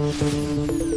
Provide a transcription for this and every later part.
Hola,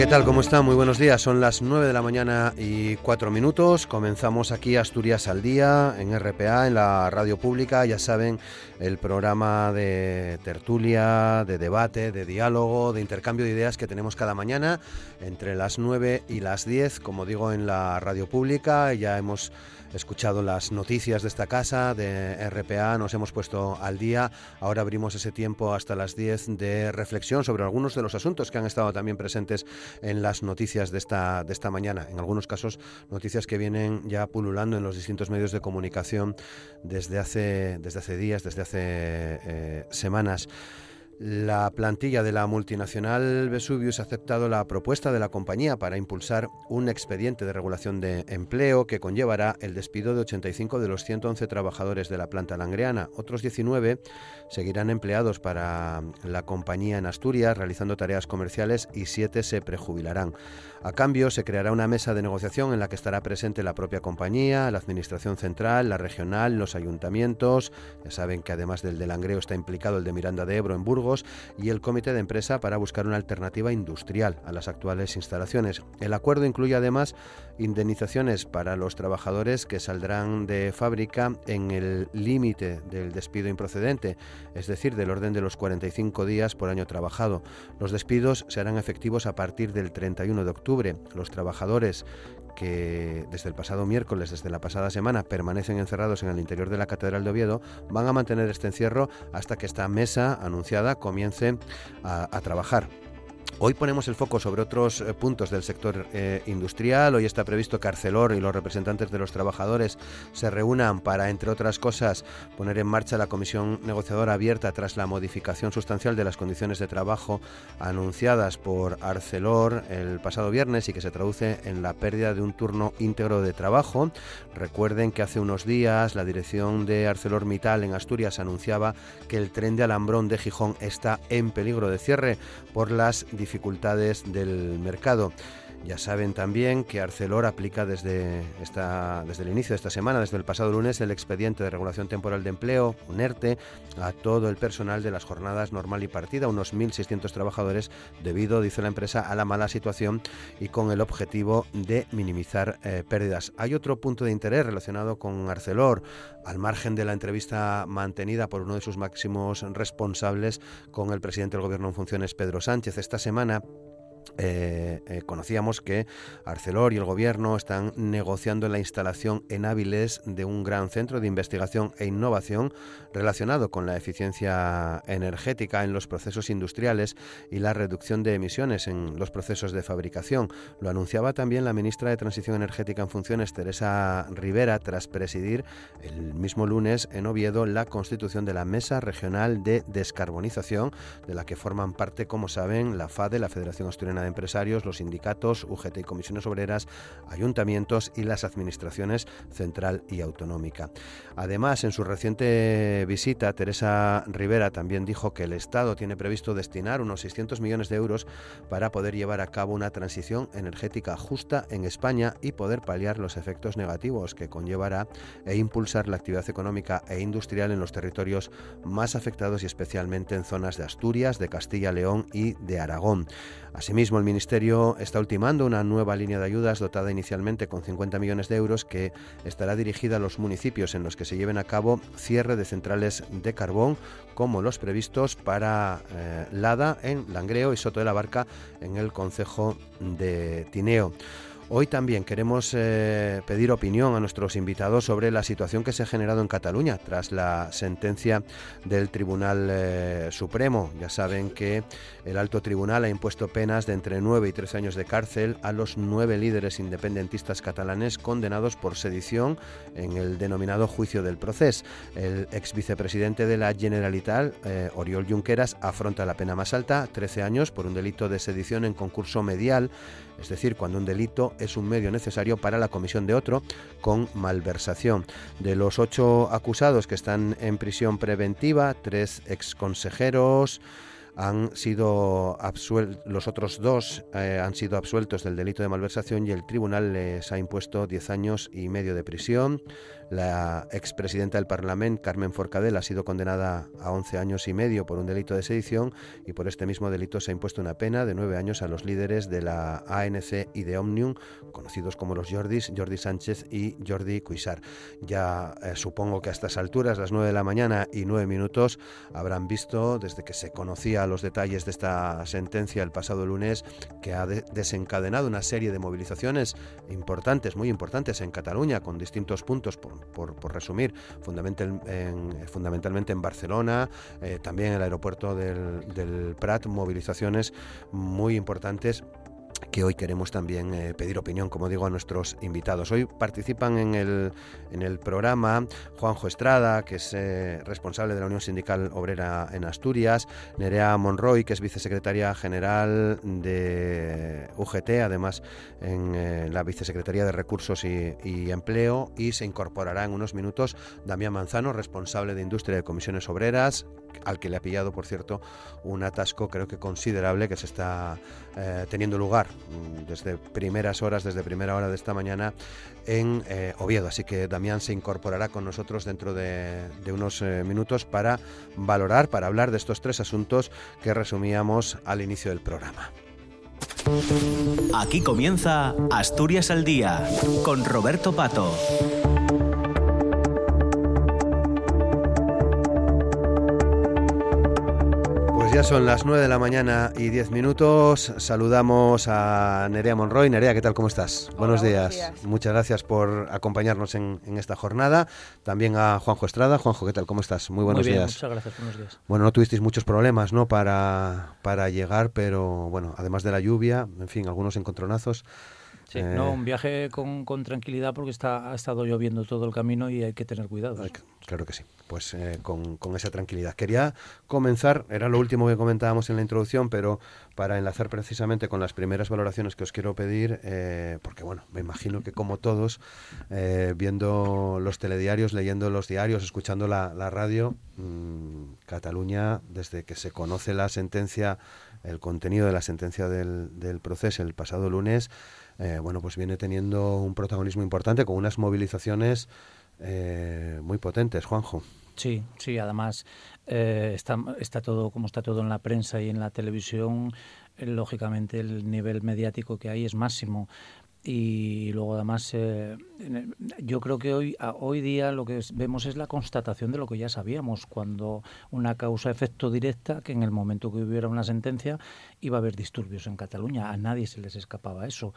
¿qué tal? ¿Cómo está? Muy buenos días. Son las 9 de la mañana y 4 minutos. Comenzamos aquí Asturias al Día en RPA, en la radio pública. Ya saben, el programa de tertulia, de debate, de diálogo, de intercambio de ideas que tenemos cada mañana entre las 9 y las 10, como digo, en la radio pública. Ya hemos escuchado las noticias de esta casa, de RPA, nos hemos puesto al día. Ahora abrimos ese tiempo hasta las 10 de reflexión sobre algunos de los asuntos que han estado también presentes en las noticias de esta, de esta mañana. En algunos casos, noticias que vienen ya pululando en los distintos medios de comunicación desde hace, desde hace días, desde hace eh, semanas. La plantilla de la multinacional Vesuvius ha aceptado la propuesta de la compañía para impulsar un expediente de regulación de empleo que conllevará el despido de 85 de los 111 trabajadores de la planta langreana. Otros 19 seguirán empleados para la compañía en Asturias realizando tareas comerciales y 7 se prejubilarán. A cambio, se creará una mesa de negociación en la que estará presente la propia compañía, la Administración Central, la regional, los ayuntamientos. Ya saben que además del de Langreo está implicado el de Miranda de Ebro en Burgos y el comité de empresa para buscar una alternativa industrial a las actuales instalaciones. El acuerdo incluye además indemnizaciones para los trabajadores que saldrán de fábrica en el límite del despido improcedente, es decir, del orden de los 45 días por año trabajado. Los despidos serán efectivos a partir del 31 de octubre. Los trabajadores que desde el pasado miércoles, desde la pasada semana, permanecen encerrados en el interior de la Catedral de Oviedo, van a mantener este encierro hasta que esta mesa anunciada comience a, a trabajar. Hoy ponemos el foco sobre otros eh, puntos del sector eh, industrial. Hoy está previsto que Arcelor y los representantes de los trabajadores se reúnan para, entre otras cosas, poner en marcha la comisión negociadora abierta tras la modificación sustancial de las condiciones de trabajo anunciadas por Arcelor el pasado viernes y que se traduce en la pérdida de un turno íntegro de trabajo. Recuerden que hace unos días la dirección de ArcelorMittal en Asturias anunciaba que el tren de Alambrón de Gijón está en peligro de cierre por las dificultades del mercado. Ya saben también que Arcelor aplica desde, esta, desde el inicio de esta semana, desde el pasado lunes, el expediente de regulación temporal de empleo, un ERTE, a todo el personal de las jornadas normal y partida, unos 1.600 trabajadores, debido, dice la empresa, a la mala situación y con el objetivo de minimizar eh, pérdidas. Hay otro punto de interés relacionado con Arcelor, al margen de la entrevista mantenida por uno de sus máximos responsables con el presidente del Gobierno en funciones, Pedro Sánchez. Esta semana eh, eh, conocíamos que Arcelor y el gobierno están negociando la instalación en Áviles de un gran centro de investigación e innovación relacionado con la eficiencia energética en los procesos industriales y la reducción de emisiones en los procesos de fabricación. Lo anunciaba también la ministra de Transición Energética en funciones, Teresa Rivera, tras presidir el mismo lunes en Oviedo la constitución de la Mesa Regional de Descarbonización, de la que forman parte, como saben, la FADE, la Federación Asturiana plena de empresarios, los sindicatos, UGT y comisiones obreras, ayuntamientos y las administraciones central y autonómica. Además, en su reciente visita, Teresa Rivera también dijo que el Estado tiene previsto destinar unos 600 millones de euros para poder llevar a cabo una transición energética justa en España y poder paliar los efectos negativos que conllevará e impulsar la actividad económica e industrial en los territorios más afectados y especialmente en zonas de Asturias, de Castilla, León y de Aragón. Asimismo, el Ministerio está ultimando una nueva línea de ayudas dotada inicialmente con 50 millones de euros que estará dirigida a los municipios en los que se lleven a cabo cierre de centrales de carbón como los previstos para eh, Lada en Langreo y Soto de la Barca en el concejo de Tineo. Hoy también queremos eh, pedir opinión a nuestros invitados sobre la situación que se ha generado en Cataluña tras la sentencia del Tribunal eh, Supremo. Ya saben que el alto tribunal ha impuesto penas de entre 9 y 13 años de cárcel a los nueve líderes independentistas catalanes condenados por sedición en el denominado juicio del proceso. El ex vicepresidente de la Generalitat, eh, Oriol Junqueras, afronta la pena más alta, 13 años, por un delito de sedición en concurso medial es decir, cuando un delito es un medio necesario para la comisión de otro con malversación. De los ocho acusados que están en prisión preventiva, tres exconsejeros, han sido los otros dos eh, han sido absueltos del delito de malversación y el tribunal les ha impuesto 10 años y medio de prisión. La expresidenta del Parlamento, Carmen Forcadell, ha sido condenada a 11 años y medio por un delito de sedición y por este mismo delito se ha impuesto una pena de 9 años a los líderes de la ANC y de Omnium, conocidos como los Jordis, Jordi Sánchez y Jordi Cuisar. Ya eh, supongo que a estas alturas, las 9 de la mañana y 9 minutos, habrán visto, desde que se conocía los detalles de esta sentencia el pasado lunes, que ha desencadenado una serie de movilizaciones importantes, muy importantes en Cataluña, con distintos puntos por por, resumir, fundamentalmente en Barcelona, eh, también en el aeropuerto del, del Prat, movilizaciones muy importantes que hoy queremos también eh, pedir opinión, como digo, a nuestros invitados. Hoy participan en el, en el programa Juanjo Estrada, que es eh, responsable de la Unión Sindical Obrera en Asturias, Nerea Monroy, que es vicesecretaria general de UGT, además en eh, la Vicesecretaría de Recursos y, y, Empleo, y se incorporará en unos minutos Damián Manzano, responsable de Industria de Comisiones Obreras, al que le ha pillado, por cierto, un atasco creo que considerable que se está teniendo lugar Mm, desde primeras horas, desde primera hora de esta mañana en eh, Oviedo. Así que Damián se incorporará con nosotros dentro de, unos eh, minutos para valorar, para hablar de estos tres asuntos que resumíamos al inicio del programa. Aquí comienza Asturias al Día con Roberto Pato. Ya son las 9 de la mañana y 10 minutos. Saludamos a Nerea Monroy. Nerea, ¿qué tal? ¿Cómo estás? buenos, días. Muchas gracias por acompañarnos en, esta jornada. También a Juanjo Estrada. Juanjo, ¿qué tal? ¿Cómo estás? Muy buenos días. Muchas gracias. Buenos días. Bueno, no tuvisteis muchos problemas, ¿no? Para, para llegar, pero bueno, además de la lluvia, en fin, algunos encontronazos. Sí, no, eh, un viaje con, con, tranquilidad porque está, ha estado lloviendo todo el camino y hay que tener cuidado. Claro que sí, pues eh, con, con, esa tranquilidad. Quería comenzar, era lo último que comentábamos en la introducción, pero para enlazar precisamente con las primeras valoraciones que os quiero pedir, eh, porque bueno, me imagino que como todos, viendo los telediarios, leyendo los diarios, escuchando la, la radio, mmm, Cataluña, desde que se conoce la sentencia, el contenido de la sentencia del, del proceso el pasado lunes, eh, bueno, pues viene teniendo un protagonismo importante con unas movilizaciones eh, muy potentes, Juanjo. Sí, sí, además eh, está, está todo como está todo en la prensa y en la televisión, lógicamente el nivel mediático que hay es máximo y luego además eh, yo creo que hoy hoy día lo que vemos es la constatación de lo que ya sabíamos cuando una causa efecto directa que en el momento que hubiera una sentencia iba a haber disturbios en Cataluña. A nadie se les escapaba eso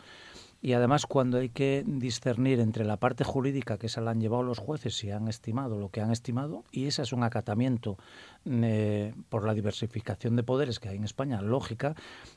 y además cuando hay que discernir entre la parte jurídica que se la han llevado los jueces y han estimado lo que han estimado, y ese es un acatamiento eh, por la diversificación de poderes que hay en España, lógica,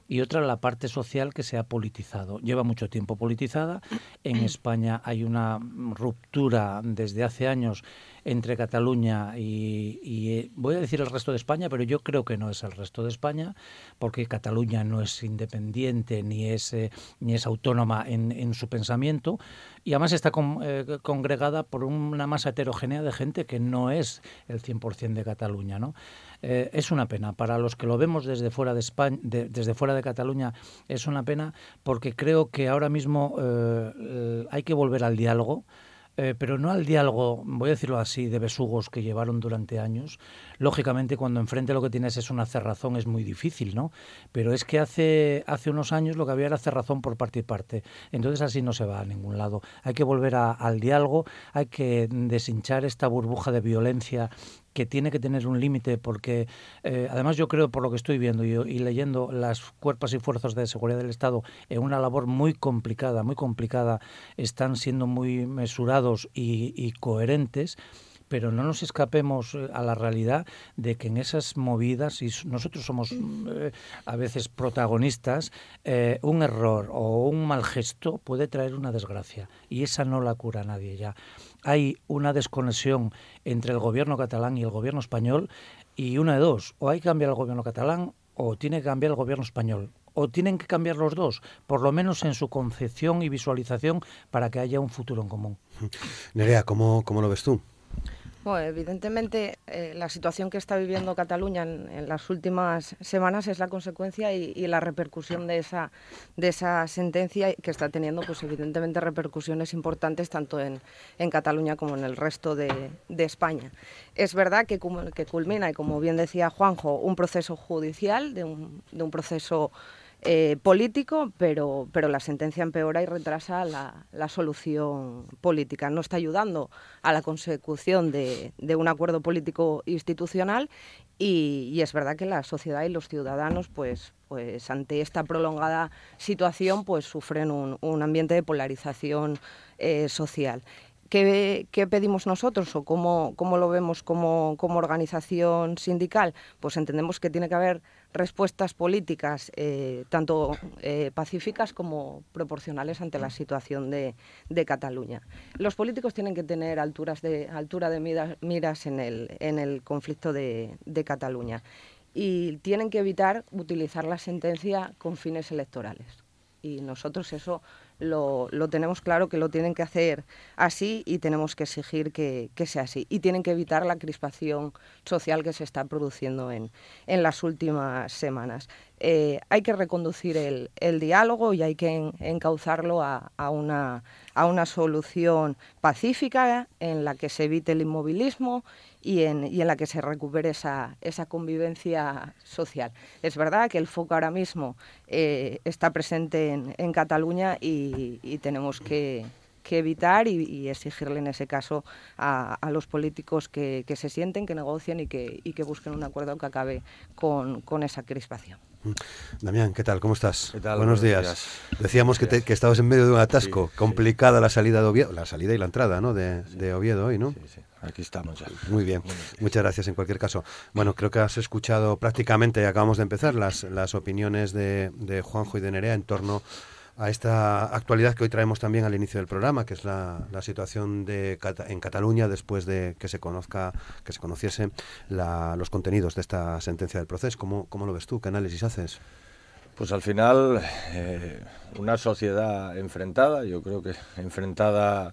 y otra la parte social que se ha politizado. Lleva mucho tiempo politizada. En España hay una ruptura desde hace años entre Cataluña y, y, voy a decir el resto de España, pero yo creo que no es el resto de España, porque Cataluña no es independiente ni es, ni es autónoma en, en su pensamiento y además está eh, congregada por una masa heterogénea de gente que no es el 100% de Cataluña. ¿no? Eh, es una pena. Para los que lo vemos desde fuera de, España, desde fuera de Cataluña, es una pena porque creo que ahora mismo eh, hay que volver al diálogo. Eh, pero no al diálogo, voy a decirlo así, de besugos que llevaron durante años. Lógicamente, cuando enfrente lo que tienes es una cerrazón, es muy difícil, ¿no? Pero es que hace, hace unos años lo que había era cerrazón por parte y parte. Entonces así no se va a ningún lado. Hay que volver al diálogo, hay que deshinchar esta burbuja de violencia que tiene que tener un límite porque eh, además yo creo por lo que estoy viendo y, leyendo las cuerpos y fuerzas de seguridad del Estado en una labor muy complicada, muy complicada, están siendo muy mesurados y, coherentes pero no nos escapemos eh, a la realidad de que en esas movidas, y nosotros somos eh, a veces protagonistas, un error o un mal gesto puede traer una desgracia y esa no la cura nadie ya. Hay una desconexión entre el gobierno catalán y el gobierno español y una de dos, o hay que cambiar el gobierno catalán o tiene que cambiar el gobierno español o tienen que cambiar los dos, por lo menos en su concepción y visualización para que haya un futuro en común. Nerea, ¿cómo, cómo lo ves tú? Bueno, evidentemente, eh, la situación que está viviendo Cataluña en, las últimas semanas es la consecuencia y, la repercusión de esa, de esa sentencia que está teniendo, pues evidentemente, repercusiones importantes tanto en, Cataluña como en el resto de, España. Es verdad que, que, culmina, y como bien decía Juanjo, un proceso judicial, de un, de un proceso eh, político, pero, pero la sentencia empeora y retrasa la, solución política. No está ayudando a la consecución de, un acuerdo político institucional y, es verdad que la sociedad y los ciudadanos, pues, pues ante esta prolongada situación, pues sufren un, ambiente de polarización eh, social. ¿Qué, pedimos nosotros o cómo, cómo lo vemos como, como, organización sindical? Pues entendemos que tiene que haber respuestas políticas eh, tanto eh, pacíficas como proporcionales ante la situación de, Cataluña. Los políticos tienen que tener alturas de, altura de miras en el, en el conflicto de, de Cataluña y tienen que evitar utilizar la sentencia con fines electorales. Y nosotros eso lo, tenemos claro que lo tienen que hacer así y tenemos que exigir que, sea así. Y tienen que evitar la crispación social que se está produciendo en, en las últimas semanas. Eh, hay que reconducir el, diálogo y hay que encauzarlo a, una, a una solución pacífica en la que se evite el inmovilismo y en, y en la que se recupere esa, esa, convivencia social. Es verdad que el foco ahora mismo eh, está presente en, en Cataluña y, y tenemos que, que evitar y, exigirle en ese caso a, los políticos que, se sienten, que negocien y que, y que busquen un acuerdo que acabe con, con esa crispación. Mm. Damián, ¿qué tal? ¿Cómo estás? Buenos, días. Decíamos Que, que, estabas en medio de un atasco, complicada la salida de Oviedo, la salida y la entrada ¿no? de, de Oviedo hoy, ¿no? Sí, sí. Aquí estamos ya. Muy bien, muchas gracias en cualquier caso. Bueno, creo que has escuchado prácticamente, acabamos de empezar, las, las opiniones de, de Juanjo y de Nerea en torno a esta actualidad que hoy traemos también al inicio del programa, que es la, situación de en Cataluña después de que se conozca, que se conociesen los contenidos de esta sentencia del proceso. ¿Cómo, cómo lo ves tú? ¿Qué análisis haces? Pues al final, eh, una sociedad enfrentada, yo creo que enfrentada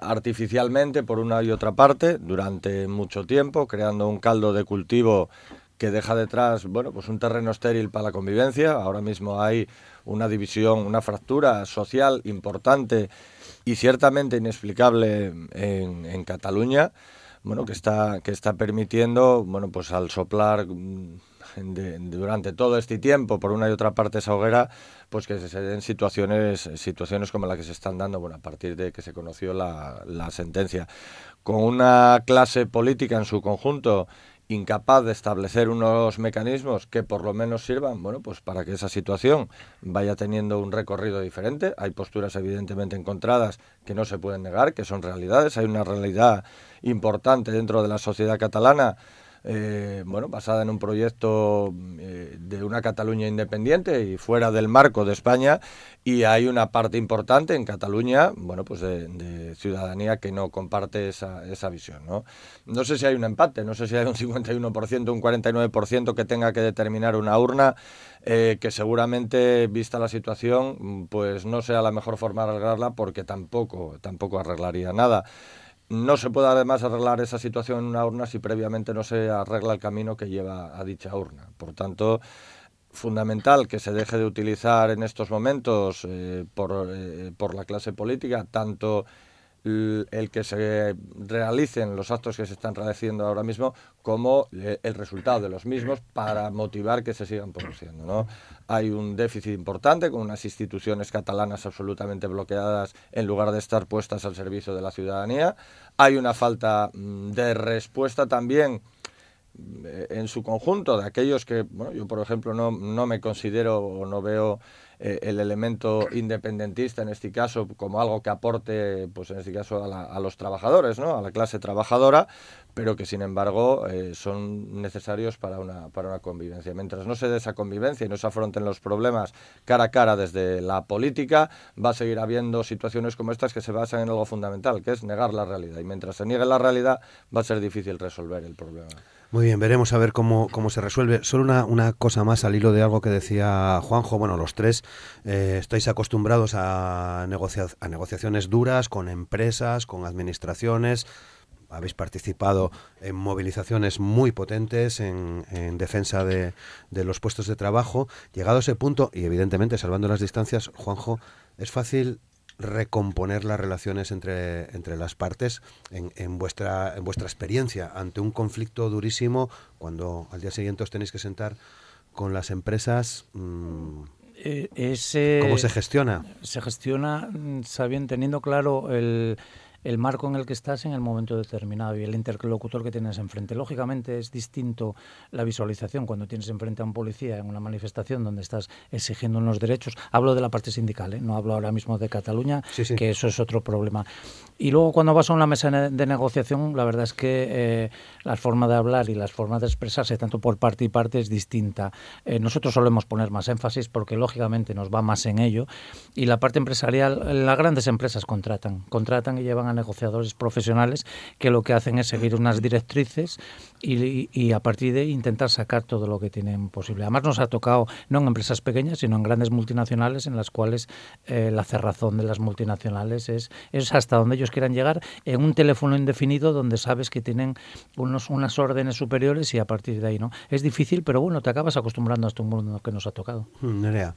artificialmente por una y otra parte durante mucho tiempo, creando un caldo de cultivo que deja detrás, bueno, pues un terreno estéril para la convivencia. Ahora mismo hay una división, una fractura social importante y ciertamente inexplicable en, Cataluña, bueno, que está, que está permitiendo, bueno, pues al soplar mm, durante todo este tiempo por una y otra parte esa hoguera, pues que se den situaciones, situaciones como la que se están dando, bueno, a partir de que se conoció la, la sentencia. Con una clase política en su conjunto incapaz de establecer unos mecanismos que por lo menos sirvan, bueno, pues para que esa situación vaya teniendo un recorrido diferente. Hay posturas evidentemente encontradas que no se pueden negar, que son realidades. Hay una realidad importante dentro de la sociedad catalana eh, bueno, basada en un proyecto eh, de una Cataluña independiente y fuera del marco de España y hay una parte importante en Cataluña, bueno, pues de, ciudadanía que no comparte esa, esa visión, ¿no? No sé si hay un empate, no sé si hay un 51%, un 49% que tenga que determinar una urna, eh, que seguramente, vista la situación, pues no sea la mejor forma de arreglarla porque tampoco, tampoco arreglaría nada. No se puede además arreglar esa situación en una urna si previamente no se arregla el camino que lleva a dicha urna. Por tanto, fundamental que se deje de utilizar en estos momentos eh, por, eh, por la clase política tanto el que se realicen los actos que se están realizando ahora mismo como eh, el resultado de los mismos para motivar que se sigan produciendo. ¿no? Hay un déficit importante con unas instituciones catalanas absolutamente bloqueadas en lugar de estar puestas al servicio de la ciudadanía. Hay una falta mm, de respuesta también eh, en su conjunto de aquellos que, bueno, yo por ejemplo no, no me considero o no veo eh, el elemento independentista en este caso como algo que aporte, pues en este caso a, los trabajadores, ¿no? a la clase trabajadora, pero que sin embargo eh, son necesarios para una, para una convivencia. Mientras no se dé esa convivencia y no se afronten los problemas cara a cara desde la política, va a seguir habiendo situaciones como estas que se basan en algo fundamental, que es negar la realidad. Y mientras se niegue la realidad, va a ser difícil resolver el problema. Muy bien, veremos a ver cómo, cómo se resuelve. Solo una, una cosa más al hilo de algo que decía Juanjo. Bueno, los tres eh, estáis acostumbrados a, a negociaciones duras con empresas, con administraciones. Habéis participado en movilizaciones muy potentes en, en defensa de, de los puestos de trabajo. Llegado a ese punto, y evidentemente salvando las distancias, Juanjo, es fácil recomponer las relaciones entre, entre las partes en, en, vuestra, en vuestra experiencia ante un conflicto durísimo cuando al día siguiente os tenéis que sentar con las empresas. Mmm, ese, ¿Cómo se gestiona? Se gestiona mm, sabiendo, teniendo claro el, el marco en el que estás en el momento determinado y el interlocutor que tienes enfrente. Lógicamente es distinto la visualización cuando tienes enfrente a un policía en una manifestación donde estás exigiendo unos derechos. Hablo de la parte sindical, ¿eh? no hablo ahora mismo de Cataluña, que eso es otro problema. Y luego cuando vas a una mesa de negociación, la verdad es que eh, la forma de hablar y las formas de expresarse, tanto por parte y parte, es distinta. Eh, nosotros solemos poner más énfasis porque lógicamente nos va más en ello. Y la parte empresarial, las grandes empresas contratan, contratan y llevan a negociadores profesionales que lo que hacen es seguir unas directrices y, a partir de ahí intentar sacar todo lo que tienen posible. Además nos ha tocado no en empresas pequeñas, sino en grandes multinacionales en las cuales eh, la cerrazón de las multinacionales es, es hasta donde ellos quieran llegar en un teléfono indefinido donde sabes que tienen unos, unas órdenes superiores y a partir de ahí, ¿no? Es difícil, pero bueno, te acabas acostumbrando a este mundo que nos ha tocado. Mm, Nerea.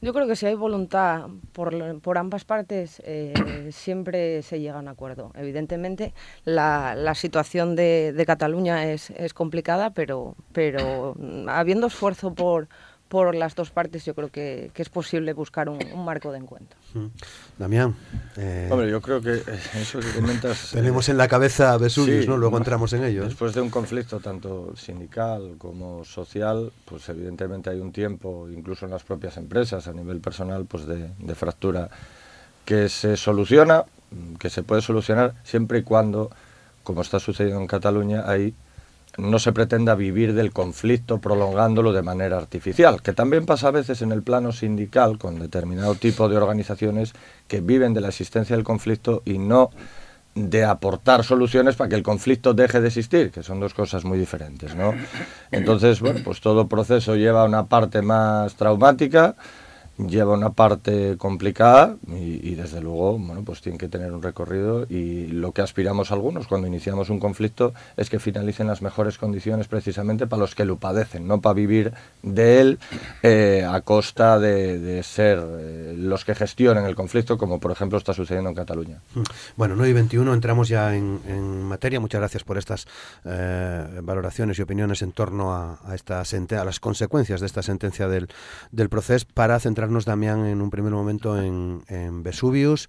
Yo creo que si hay voluntad por, por ambas partes, eh, siempre se llega a un acuerdo. Evidentemente, la, la situación de, de Cataluña es, es, complicada, pero, pero habiendo esfuerzo por, por las dos partes, yo creo que, que es posible buscar un, un, marco de encuentro. Mm. Damián. Eh, Hombre, yo creo que eso que comentas. tenemos en la cabeza Vesuvius, sí, ¿no? Luego entramos en ello. ¿eh? Después de un conflicto tanto sindical como social, pues evidentemente hay un tiempo, incluso en las propias empresas, a nivel personal, pues de, de fractura que se soluciona, que se puede solucionar siempre y cuando, como está sucediendo en Cataluña, hay no se pretenda vivir del conflicto prolongándolo de manera artificial, que también pasa a veces en el plano sindical con determinado tipo de organizaciones que viven de la existencia del conflicto y no de aportar soluciones para que el conflicto deje de existir, que son dos cosas muy diferentes, ¿no? Entonces, bueno, pues todo proceso lleva una parte más traumática, lleva una parte complicada y, y, desde luego bueno pues tiene que tener un recorrido y lo que aspiramos algunos cuando iniciamos un conflicto es que finalicen las mejores condiciones precisamente para los que lo padecen no para vivir de él eh, a costa de, de ser eh, los que gestionen el conflicto como por ejemplo está sucediendo en Cataluña. Bueno 9 y 21 entramos ya en, en materia. Muchas gracias por estas eh, valoraciones y opiniones en torno a, a esta a las consecuencias de esta sentencia del, del proceso para centrar centrarnos, Damián, en un primer momento en, en Vesuvius.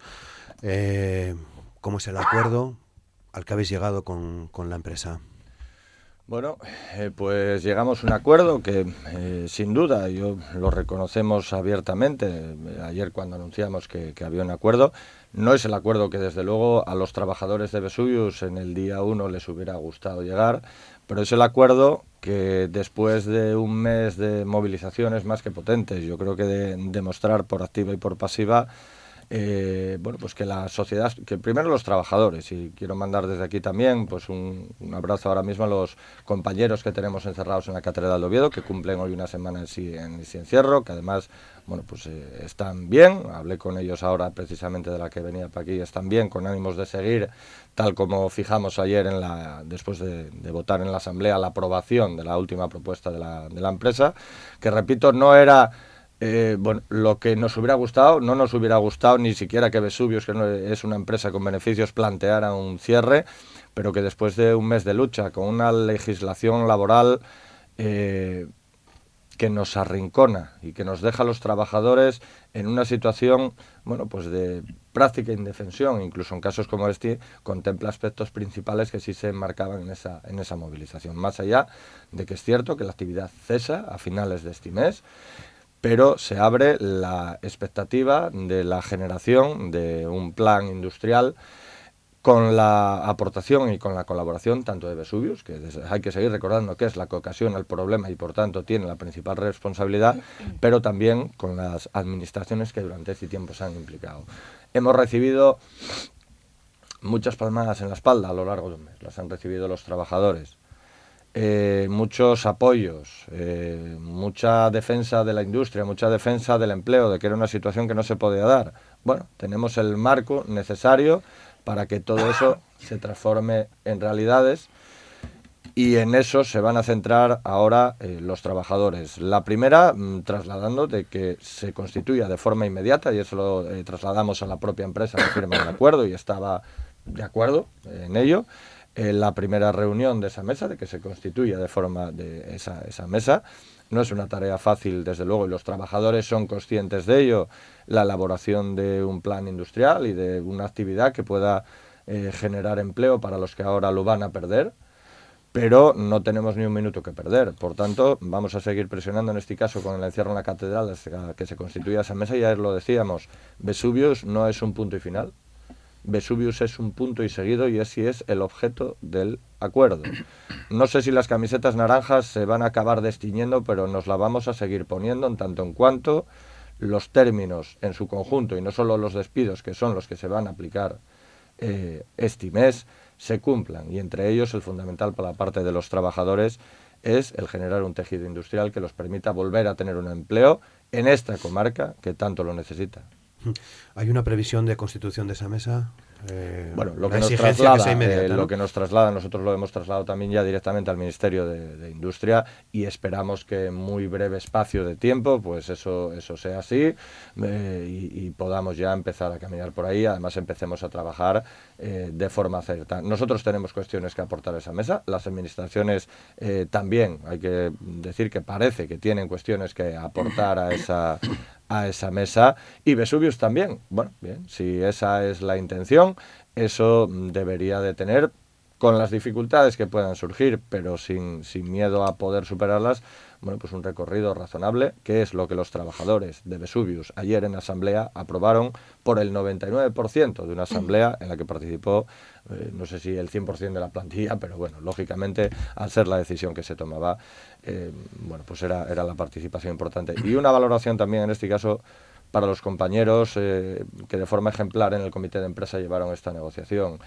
Eh, ¿Cómo es el acuerdo al que habéis llegado con, con la empresa? Bueno, eh, pues llegamos a un acuerdo que eh, sin duda yo lo reconocemos abiertamente. Ayer cuando anunciamos que, que, había un acuerdo, no es el acuerdo que desde luego a los trabajadores de Vesuvius en el día uno les hubiera gustado llegar, pero es el acuerdo que después de un mes de movilizaciones más que potentes, yo creo que de demostrar por activa y por pasiva eh, bueno, pues que la sociedad, que primero los trabajadores, y quiero mandar desde aquí también pues un, abrazo ahora mismo a los compañeros que tenemos encerrados en la Catedral de Oviedo, que cumplen hoy una semana en, en ese encierro, que además, bueno, pues eh, están bien, hablé con ellos ahora precisamente de la que venía para aquí, están bien, con ánimos de seguir, tal como fijamos ayer en la, después de, votar en la Asamblea la aprobación de la última propuesta de la, de la empresa, que repito, no era eh, bueno, lo que nos hubiera gustado, no nos hubiera gustado ni siquiera que Vesuvius, que es una empresa con beneficios, planteara un cierre, pero que después de un mes de lucha con una legislación laboral eh, que nos arrincona y que nos deja a los trabajadores en una situación, bueno, pues de práctica indefensión, incluso en casos como este, contempla aspectos principales que sí se enmarcaban en esa, en esa movilización. Más allá de que es cierto que la actividad cesa a finales de este mes, pero se abre la expectativa de la generación de un plan industrial con la aportación y con la colaboración tanto de Vesuvius, que hay que seguir recordando que es la que ocasiona el problema y por tanto tiene la principal responsabilidad, pero también con las administraciones que durante este tiempo se han implicado. Hemos recibido muchas palmadas en la espalda a lo largo de un mes, las han recibido los trabajadores, eh, muchos apoyos, eh, mucha defensa de la industria, mucha defensa del empleo, de que era una situación que no se podía dar. Bueno, tenemos el marco necesario para que todo eso se transforme en realidades y en eso se van a centrar ahora eh, los trabajadores. La primera, mm, trasladando de que se constituya de forma inmediata, y eso lo trasladamos a la propia empresa que firma el acuerdo y estaba de acuerdo en ello la primera reunión de esa mesa, de que se constituya de forma de esa, esa mesa. No es una tarea fácil, desde luego, y los trabajadores son conscientes de ello, la elaboración de un plan industrial y de una actividad que pueda eh, generar empleo para los que ahora lo van a perder, pero no tenemos ni un minuto que perder. Por tanto, vamos a seguir presionando en este caso con el encierro en la catedral que se constituya esa mesa. Ya lo decíamos, Vesuvius no es un punto y final, Vesuvius es un punto y seguido y así es el objeto del acuerdo. No sé si las camisetas naranjas se van a acabar destiñendo, pero nos la vamos a seguir poniendo en tanto en cuanto los términos en su conjunto y no solo los despidos, que son los que se van a aplicar eh, este mes, se cumplan. Y entre ellos el fundamental para la parte de los trabajadores es el generar un tejido industrial que los permita volver a tener un empleo en esta comarca que tanto lo necesita. ¿Hay una previsión de constitución de esa mesa? Eh, bueno, lo que, nos traslada, eh, lo que nos traslada, nosotros lo hemos trasladado también ya directamente al Ministerio de, Industria y esperamos que en muy breve espacio de tiempo, pues eso, eso sea así eh, y, podamos ya empezar a caminar por ahí. Además, empecemos a trabajar de forma cierta. Nosotros tenemos cuestiones que aportar a esa mesa, las administraciones también, hay que decir que parece que tienen cuestiones que aportar a esa a esa mesa y Vesuvius también. Bueno, bien, si esa es la intención, eso debería de tener con las dificultades que puedan surgir, pero sin, sin miedo a poder superarlas, bueno, pues un recorrido razonable, que es lo que los trabajadores de Vesuvius ayer en asamblea aprobaron por el 99% de una asamblea en la que participó, eh, no sé si el 100% de la plantilla, pero bueno, lógicamente, al ser la decisión que se tomaba, eh, bueno, pues era, era la participación importante. Y una valoración también en este caso para los compañeros eh, que de forma ejemplar en el comité de empresa llevaron esta negociación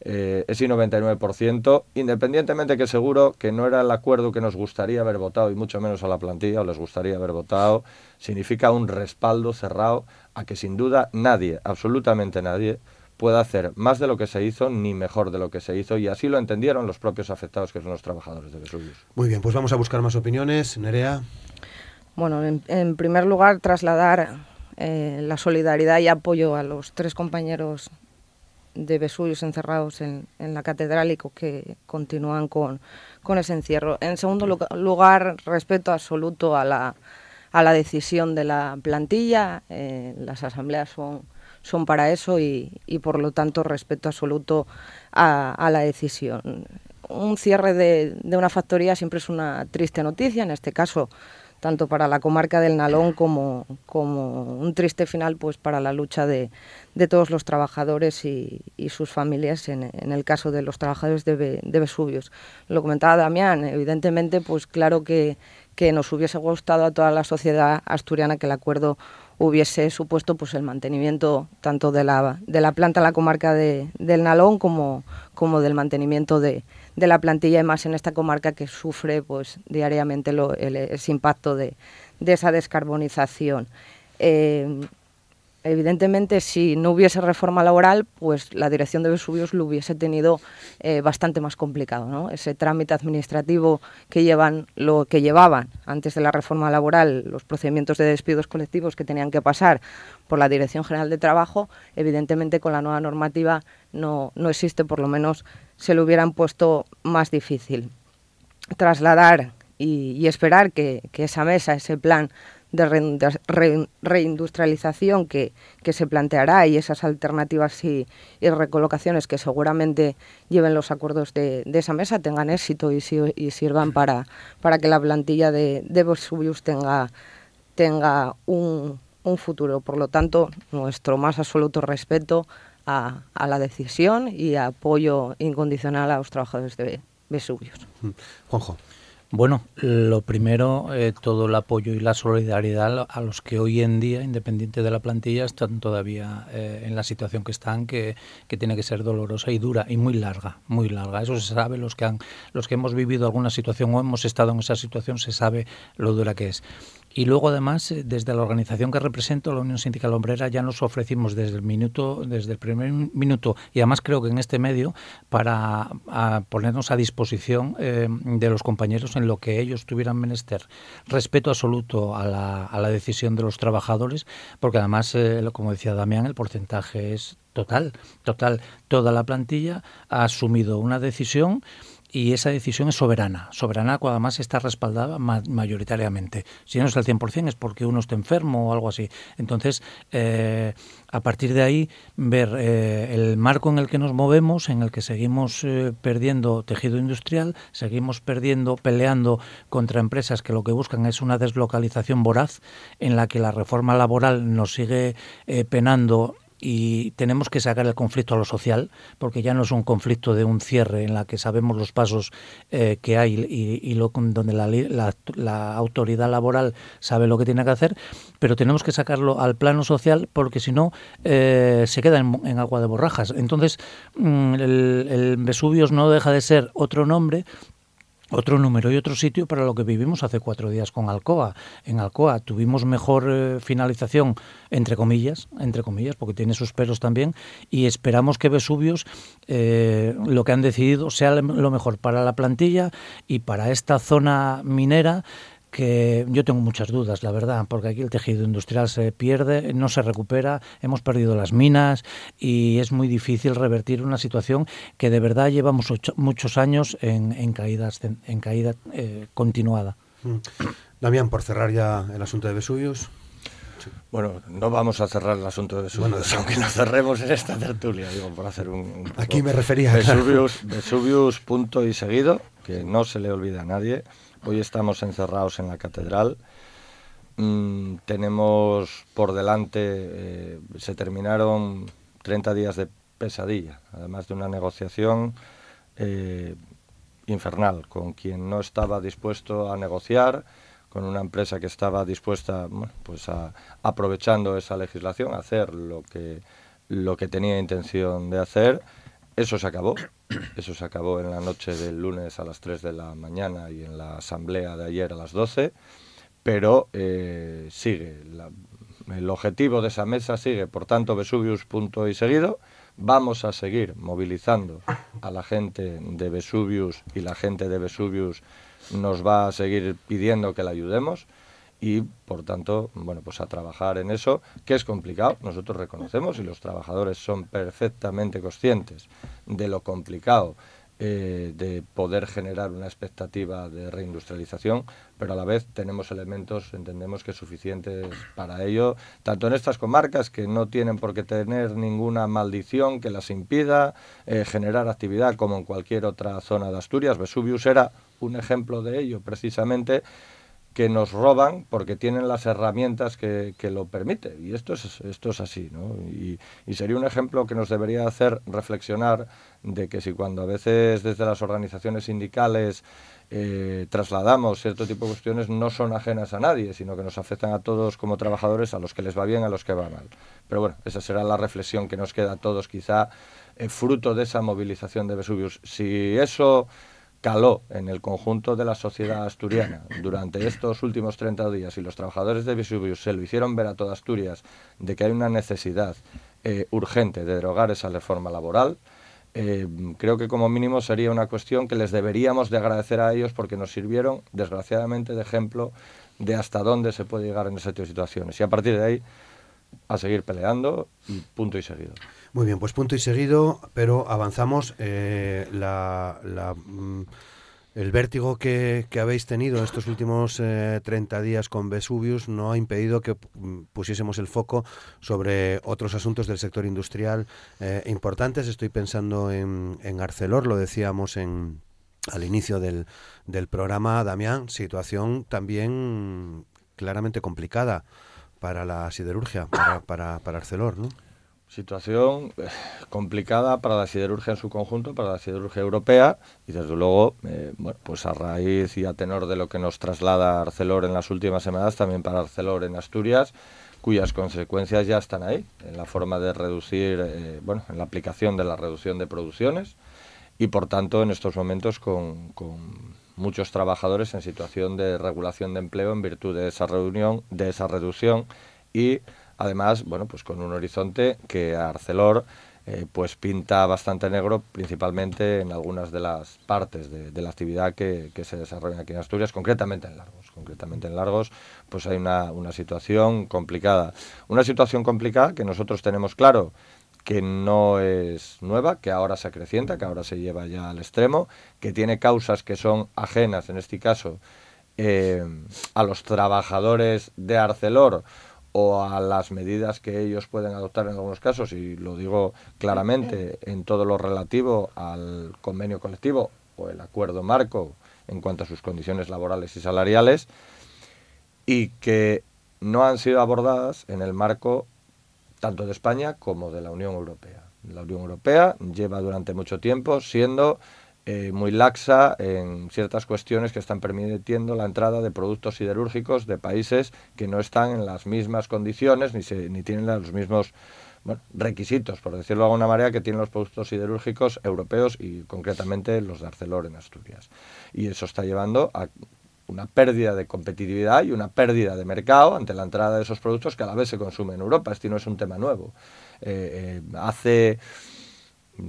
eh, ese 99%, independientemente que seguro que no era el acuerdo que nos gustaría haber votado, y mucho menos a la plantilla, o les gustaría haber votado, significa un respaldo cerrado a que sin duda nadie, absolutamente nadie, pueda hacer más de lo que se hizo ni mejor de lo que se hizo y así lo entendieron los propios afectados que son los trabajadores de Vesuvius. Muy bien, pues vamos a buscar más opiniones. Nerea. Bueno, en, primer lugar trasladar eh, la solidaridad y apoyo a los tres compañeros de Vesuvius encerrados en, la catedral y que continúan con, ese encierro. En segundo lugar, respeto absoluto a la, a la decisión de la plantilla. Eh, las asambleas son, son para eso y, por lo tanto respeto absoluto a, la decisión. Un cierre de, de, una factoría siempre es una triste noticia, en este caso tanto para la comarca del Nalón como, como un triste final pues para la lucha de, de todos los trabajadores y, sus familias en, en, el caso de los trabajadores de, de Vesuvios. Lo comentaba Damián, evidentemente pues claro que, que nos hubiese gustado a toda la sociedad asturiana que el acuerdo hubiese supuesto pues el mantenimiento tanto de la, de la planta la comarca de, del Nalón como, como del mantenimiento de, de, la plantilla y más en esta comarca que sufre pues diariamente lo, el, impacto de, de esa descarbonización. Eh, evidentemente, si no hubiese reforma laboral, pues la dirección de Vesuvios lo hubiese tenido eh, bastante más complicado. ¿no? Ese trámite administrativo que llevan, lo que llevaban antes de la reforma laboral, los procedimientos de despidos colectivos que tenían que pasar por la Dirección General de Trabajo, evidentemente con la nueva normativa no, no existe, por lo menos se lo hubieran puesto más difícil. Trasladar y, esperar que esa mesa, ese plan de re, reindustrialización que, que, se planteará y esas alternativas y, y, recolocaciones que seguramente lleven los acuerdos de, de esa mesa tengan éxito y, y, sirvan para, para que la plantilla de, de Vesuvius tenga, tenga un, un futuro. Por lo tanto, nuestro más absoluto respeto a, a la decisión y apoyo incondicional a los trabajadores de Vesuvius. Juanjo. Bueno, lo primero, eh, todo el apoyo y la solidaridad a los que hoy en día, independiente de la plantilla, están todavía eh, en la situación que están, que, que, tiene que ser dolorosa y dura y muy larga, muy larga. Eso se sabe, los que, han, los que hemos vivido alguna situación o hemos estado en esa situación, se sabe lo dura que es. Y luego, además, eh, desde la organización que represento, la Unión Sindical Hombrera, ya nos ofrecimos desde el minuto, desde el primer minuto, y además creo que en este medio, para ponernos a disposición eh, de los compañeros en lo que ellos tuvieran menester. Respeto absoluto a la, a la decisión de los trabajadores, porque además, eh, como decía Damián, el porcentaje es total, total. Toda la plantilla ha asumido una decisión y esa decisión es soberana, soberana cuando además está respaldada ma mayoritariamente. Si no es al 100% es porque uno está enfermo o algo así. Entonces, eh, a partir de ahí, ver eh, el marco en el que nos movemos, en el que seguimos eh, perdiendo tejido industrial, seguimos perdiendo, peleando contra empresas que lo que buscan es una deslocalización voraz, en la que la reforma laboral nos sigue eh, penando y tenemos que sacar el conflicto a lo social, porque ya no es un conflicto de un cierre en la que sabemos los pasos eh, que hay y, donde la, la, la, autoridad laboral sabe lo que tiene que hacer, pero tenemos que sacarlo al plano social porque si no eh, se queda en, agua de borrajas. Entonces, mmm, el, el no deja de ser otro nombre, otro número y otro sitio para lo que vivimos hace cuatro días con Alcoa. En Alcoa tuvimos mejor eh, finalización, entre comillas, entre comillas, porque tiene sus pelos también, y esperamos que Vesuvios eh, lo que han decidido sea lo mejor para la plantilla y para esta zona minera que yo tengo muchas dudas, la verdad, porque aquí el tejido industrial se pierde, no se recupera, hemos perdido las minas y es muy difícil revertir una situación que de verdad llevamos ocho, muchos años en, en, caídas, en caída eh, continuada. Mm. Damián, por cerrar ya el asunto de Vesuvius. Bueno, no vamos a cerrar el asunto de Vesuvius, bueno, aunque lo cerremos en esta tertulia, digo, por hacer un... un Aquí me refería. Vesuvius, Vesuvius, punto y seguido, que no se le olvida a nadie. Hoy estamos encerrados en la catedral. Mm, tenemos por delante, eh, se terminaron 30 días de pesadilla, además de una negociación eh, infernal con quien no estaba dispuesto a negociar, con una empresa que estaba dispuesta, pues a, aprovechando esa legislación, a hacer lo que, lo que tenía intención de hacer. Eso se acabó. Eso se acabó en la noche del lunes a las 3 de la mañana y en la asamblea de ayer a las 12, pero eh, sigue. El objetivo de esa mesa sigue, por tanto, Vesuvius punto y seguido. Vamos a seguir movilizando a la gente de Vesuvius y la gente de Vesuvius nos va a seguir pidiendo que la ayudemos y por tanto, bueno, pues a trabajar en eso, que es complicado, nosotros reconocemos y los trabajadores son perfectamente conscientes de lo complicado eh, de poder generar una expectativa de reindustrialización, pero a la vez tenemos elementos, entendemos que suficientes para ello, tanto en estas comarcas que no tienen por qué tener ninguna maldición que las impida eh, generar actividad como en cualquier otra zona de Asturias. Vesuvius era un ejemplo de ello precisamente que nos roban porque tienen las herramientas que, lo permiten. Y esto es, esto es así, ¿no? Y, sería un ejemplo que nos debería hacer reflexionar de que si cuando a veces desde las organizaciones sindicales eh, trasladamos cierto tipo de cuestiones no son ajenas a nadie, sino que nos afectan a todos como trabajadores, a los que les va bien, a los que va mal. Pero bueno, esa será la reflexión que nos queda a todos, quizá eh, fruto de esa movilización de Vesuvius. Si eso caló en el conjunto de la sociedad asturiana durante estos últimos 30 días y los trabajadores de Vesuvius se lo hicieron ver a toda Asturias de que hay una necesidad eh, urgente de derogar esa reforma laboral, eh, creo que como mínimo sería una cuestión que les deberíamos de agradecer a ellos porque nos sirvieron, desgraciadamente, de ejemplo de hasta dónde se puede llegar en ese tipo de situaciones. Y a partir de ahí, a seguir peleando y punto y seguido. Muy bien, pues punto y seguido, pero avanzamos. Eh, la, mm, el vértigo que, habéis tenido estos últimos 30 eh, días con Vesuvius no ha impedido que mm, pusiésemos el foco sobre otros asuntos del sector industrial eh, importantes. Estoy pensando en, en, Arcelor, lo decíamos en, al inicio del, del programa, Damián, situación también claramente complicada para la siderurgia, para, para, para Arcelor, ¿no? Situación eh, complicada para la siderurgia en su conjunto, para la siderurgia europea y desde luego, eh, bueno, pues a raíz y a tenor de lo que nos traslada Arcelor en las últimas semanas, también para Arcelor en Asturias, cuyas consecuencias ya están ahí, en la forma de reducir, eh, bueno, en la aplicación de la reducción de producciones y por tanto en estos momentos con, con muchos trabajadores en situación de regulación de empleo en virtud de esa reunión, de esa reducción y Además, bueno, pues con un horizonte que Arcelor eh, pues pinta bastante negro, principalmente en algunas de las partes de, la actividad que, se desarrolla aquí en Asturias, concretamente en Largos. Concretamente en Largos, pues hay una, una situación complicada. Una situación complicada que nosotros tenemos claro que no es nueva, que ahora se acrecienta, que ahora se lleva ya al extremo, que tiene causas que son ajenas, en este caso, eh, a los trabajadores de Arcelor o a las medidas que ellos pueden adoptar en algunos casos, y lo digo claramente en todo lo relativo al convenio colectivo o el acuerdo marco en cuanto a sus condiciones laborales y salariales, y que no han sido abordadas en el marco tanto de España como de la Unión Europea. La Unión Europea lleva durante mucho tiempo siendo eh, muy laxa en ciertas cuestiones que están permitiendo la entrada de productos siderúrgicos de países que no están en las mismas condiciones ni, se, ni tienen los mismos requisitos, por decirlo de alguna manera, que tienen los productos siderúrgicos europeos y concretamente los de Arcelor en Asturias. Y eso está llevando a una pérdida de competitividad y una pérdida de mercado ante la entrada de esos productos que a la vez se consumen en Europa. Este no es un tema nuevo. Eh, eh, hace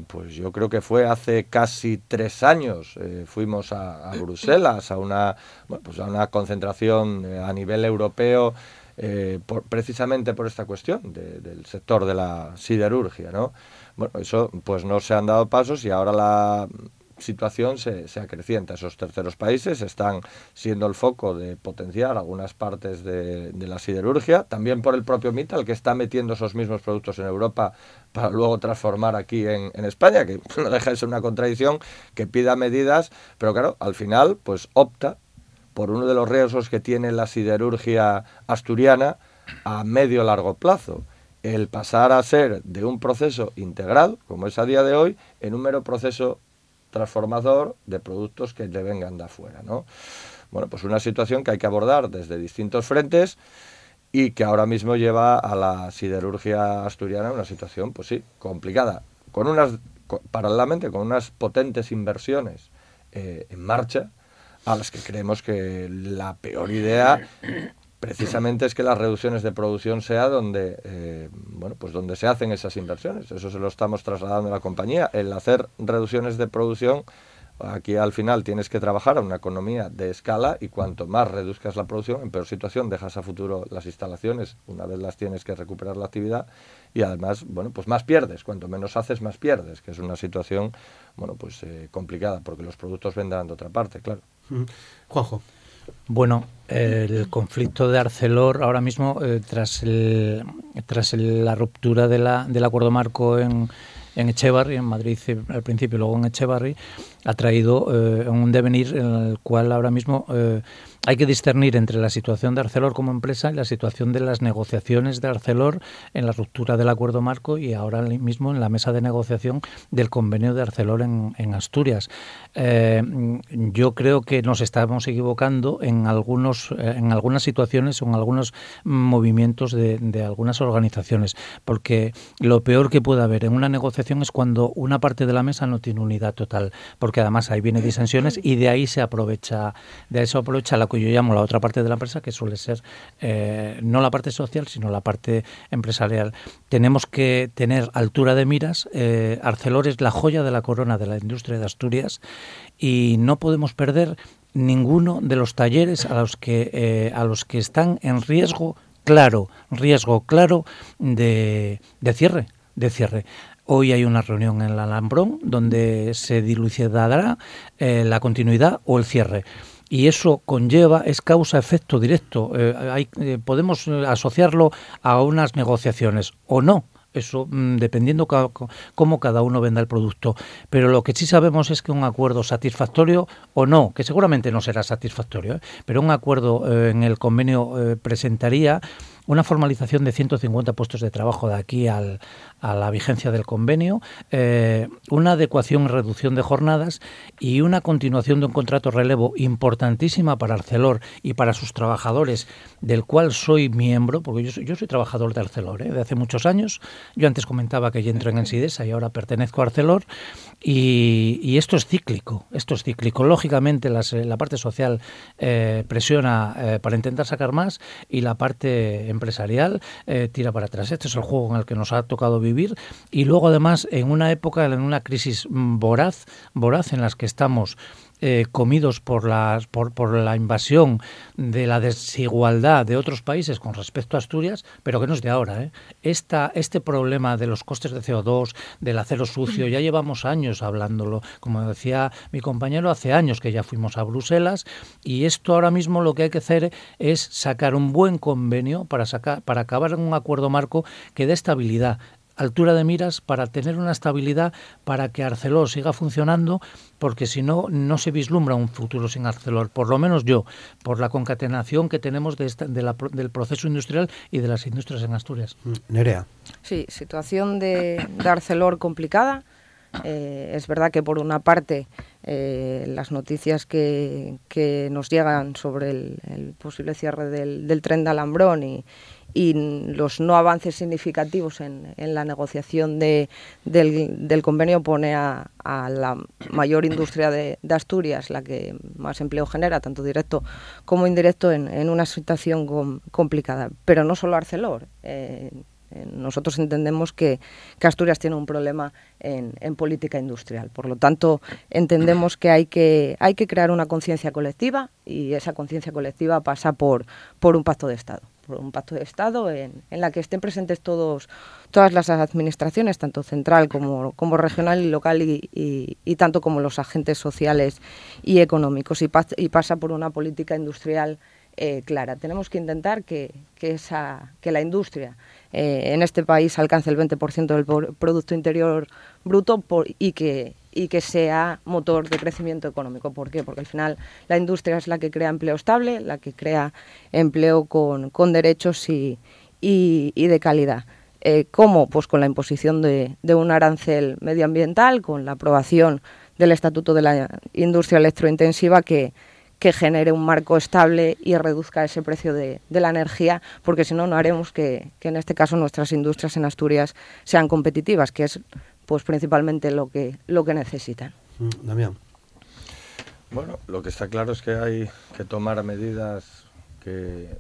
pues yo creo que fue hace casi tres años. Eh, fuimos a, Bruselas a una, pues a una concentración eh, a nivel europeo eh, precisamente por esta cuestión del sector de la siderurgia. ¿no? Bueno, eso pues no se han dado pasos y ahora la situación se, se, acrecienta. Esos terceros países están siendo el foco de potenciar algunas partes de, la siderurgia, también por el propio Mittal, que está metiendo esos mismos productos en Europa para luego transformar aquí en, España, que no deja de ser una contradicción, que pida medidas, pero claro, al final pues opta por uno de los riesgos que tiene la siderurgia asturiana a medio largo plazo el pasar a ser de un proceso integral, como es a día de hoy, en un mero proceso transformador de productos que le vengan de afuera, ¿no? Bueno, pues una situación que hay que abordar desde distintos frentes y que ahora mismo lleva a la siderurgia asturiana una situación, pues sí, complicada, con unas, paralelamente con unas potentes inversiones eh, en marcha, a las que creemos que la peor idea precisamente es que las reducciones de producción sea donde eh, bueno pues donde se hacen esas inversiones. Eso se lo estamos trasladando a la compañía. El hacer reducciones de producción aquí al final tienes que trabajar a una economía de escala y cuanto más reduzcas la producción en peor situación dejas a futuro las instalaciones una vez las tienes que recuperar la actividad y además bueno pues más pierdes. Cuanto menos haces más pierdes que es una situación bueno pues eh, complicada porque los productos vendrán de otra parte claro. Juanjo bueno, el conflicto de Arcelor ahora mismo, eh, tras, tras la ruptura de la, del acuerdo marco en, en Echevarri, en Madrid al principio, luego en Echevarri, ha traído un devenir en el cual ahora mismo hay que discernir entre la situación de Arcelor como empresa y la situación de las negociaciones de Arcelor en la ruptura del acuerdo marco y ahora mismo en la mesa de negociación del convenio de Arcelor en, Asturias. Eh, yo creo que nos estamos equivocando en algunos eh, en algunas situaciones o en algunos movimientos de, de algunas organizaciones, porque lo peor que puede haber en una negociación es cuando una parte de la mesa no tiene unidad total, porque además ahí viene disensiones y de ahí se aprovecha de eso aprovecha la yo llamo la otra parte de la empresa, que suele ser eh, no la parte social, sino la parte empresarial. Tenemos que tener altura de miras. Eh, Arcelor es la joya de la corona de la industria de Asturias y no podemos perder ninguno de los talleres a los que, eh, a los que están en riesgo claro, riesgo claro de, de cierre, de cierre. Hoy hay una reunión en el Alambrón donde se dilucidará la continuidad o el cierre y eso conlleva, es causa-efecto directo. Eh, eh, podemos eh, asociarlo a unas negociaciones o no. Eso mm, dependiendo cómo cada uno venda el producto. Pero lo que sí sabemos es que un acuerdo satisfactorio o no, que seguramente no será satisfactorio, pero un acuerdo en el convenio presentaría una formalización de 150 puestos de trabajo de aquí al, a la vigencia del convenio, eh, una adecuación y reducción de jornadas y una continuación de un contrato relevo importantísima para Arcelor y para sus trabajadores, del cual soy miembro, porque yo soy, yo soy trabajador de Arcelor ¿eh? de hace muchos años. Yo antes comentaba que yo entro en Ensidesa y ahora pertenezco a Arcelor y, esto es cíclico, esto es cíclico. Lógicamente eh, la parte social presiona para intentar sacar más y la parte empresarial tira para atrás. Este es el juego en el que nos ha tocado vivir y luego además en una época, en una crisis voraz, voraz en las que estamos eh, comidos por, las, por, por, la invasión de la desigualdad de otros países con respecto a Asturias, pero que no es de ahora. ¿eh? Esta, este problema de los costes de CO2, del acero sucio, ya llevamos años hablándolo. Como decía mi compañero, hace años que ya fuimos a Bruselas y esto ahora mismo lo que hay que hacer es sacar un buen convenio para, sacar, para acabar en un acuerdo marco que dé estabilidad altura de miras para tener una estabilidad para que Arcelor siga funcionando, porque si no, no se vislumbra un futuro sin Arcelor, por lo menos yo, por la concatenación que tenemos de, del proceso industrial y de las industrias en Asturias. Nerea. Sí, situación de, Arcelor complicada. Eh, es verdad que por una parte eh, las noticias que, que, nos llegan sobre el, posible cierre del, del, tren de Alambrón y, y los no avances significativos en, la negociación de, del, convenio pone a, la mayor industria de, Asturias, la que más empleo genera, tanto directo como indirecto, en, una situación complicada. Pero no solo Arcelor. Eh, nosotros entendemos que, Asturias tiene un problema en, política industrial. Por lo tanto, entendemos que hay que, hay que crear una conciencia colectiva y esa conciencia colectiva pasa por un pacto de Estado por un pacto de Estado en, en, la que estén presentes todos, todas las administraciones, tanto central como, como regional y local, y, y, tanto como los agentes sociales y económicos, y, y pasa por una política industrial eh, clara. Tenemos que intentar que, que, esa, que la industria eh, en este país alcance el 20% del Producto Interior Bruto y que y que sea motor de crecimiento económico. ¿Por qué? Porque al final la industria es la que crea empleo estable, la que crea empleo con, con derechos y, y, de calidad. Eh, ¿Cómo? Pues con la imposición de, de un arancel medioambiental, con la aprobación del Estatuto de la Industria Electrointensiva que, que genere un marco estable y reduzca ese precio de, de la energía, porque si no, no haremos que, que, en este caso nuestras industrias en Asturias sean competitivas, que es pues principalmente lo que, lo que necesitan. Mm, Damián. Bueno, lo que está claro es que hay que tomar medidas que,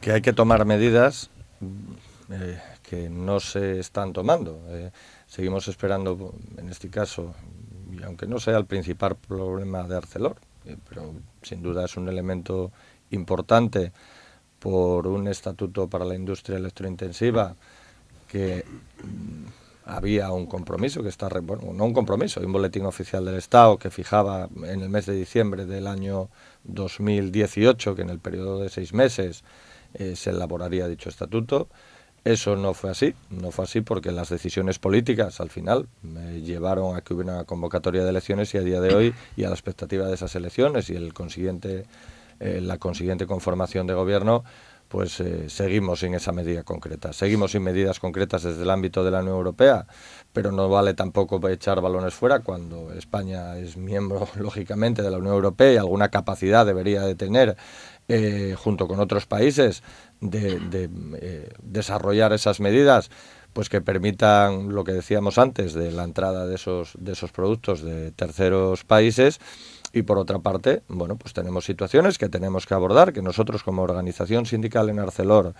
que hay que tomar medidas mm, eh, que no se están tomando. Eh, seguimos esperando, en este caso, y aunque no sea el principal problema de Arcelor, eh, pero sin duda es un elemento importante por un estatuto para la industria electrointensiva que había un compromiso que está, bueno, no un compromiso, un boletín oficial del Estado que fijaba en el mes de diciembre del año 2018 que en el periodo de seis meses eh, se elaboraría dicho estatuto. Eso no fue así, no fue así porque las decisiones políticas al final me llevaron a que hubiera una convocatoria de elecciones y a día de hoy y a la expectativa de esas elecciones y el consiguiente, eh, la consiguiente conformación de gobierno, pues eh, seguimos sin esa medida concreta. Seguimos sin medidas concretas desde el ámbito de la Unión Europea, pero no vale tampoco echar balones fuera cuando España es miembro, lógicamente, de la Unión Europea y alguna capacidad debería de tener, eh, junto con otros países, de, eh, desarrollar esas medidas pues que permitan lo que decíamos antes de la entrada de esos de esos productos de terceros países y por otra parte, bueno, pues tenemos situaciones que tenemos que abordar, que nosotros como organización sindical en Arcelor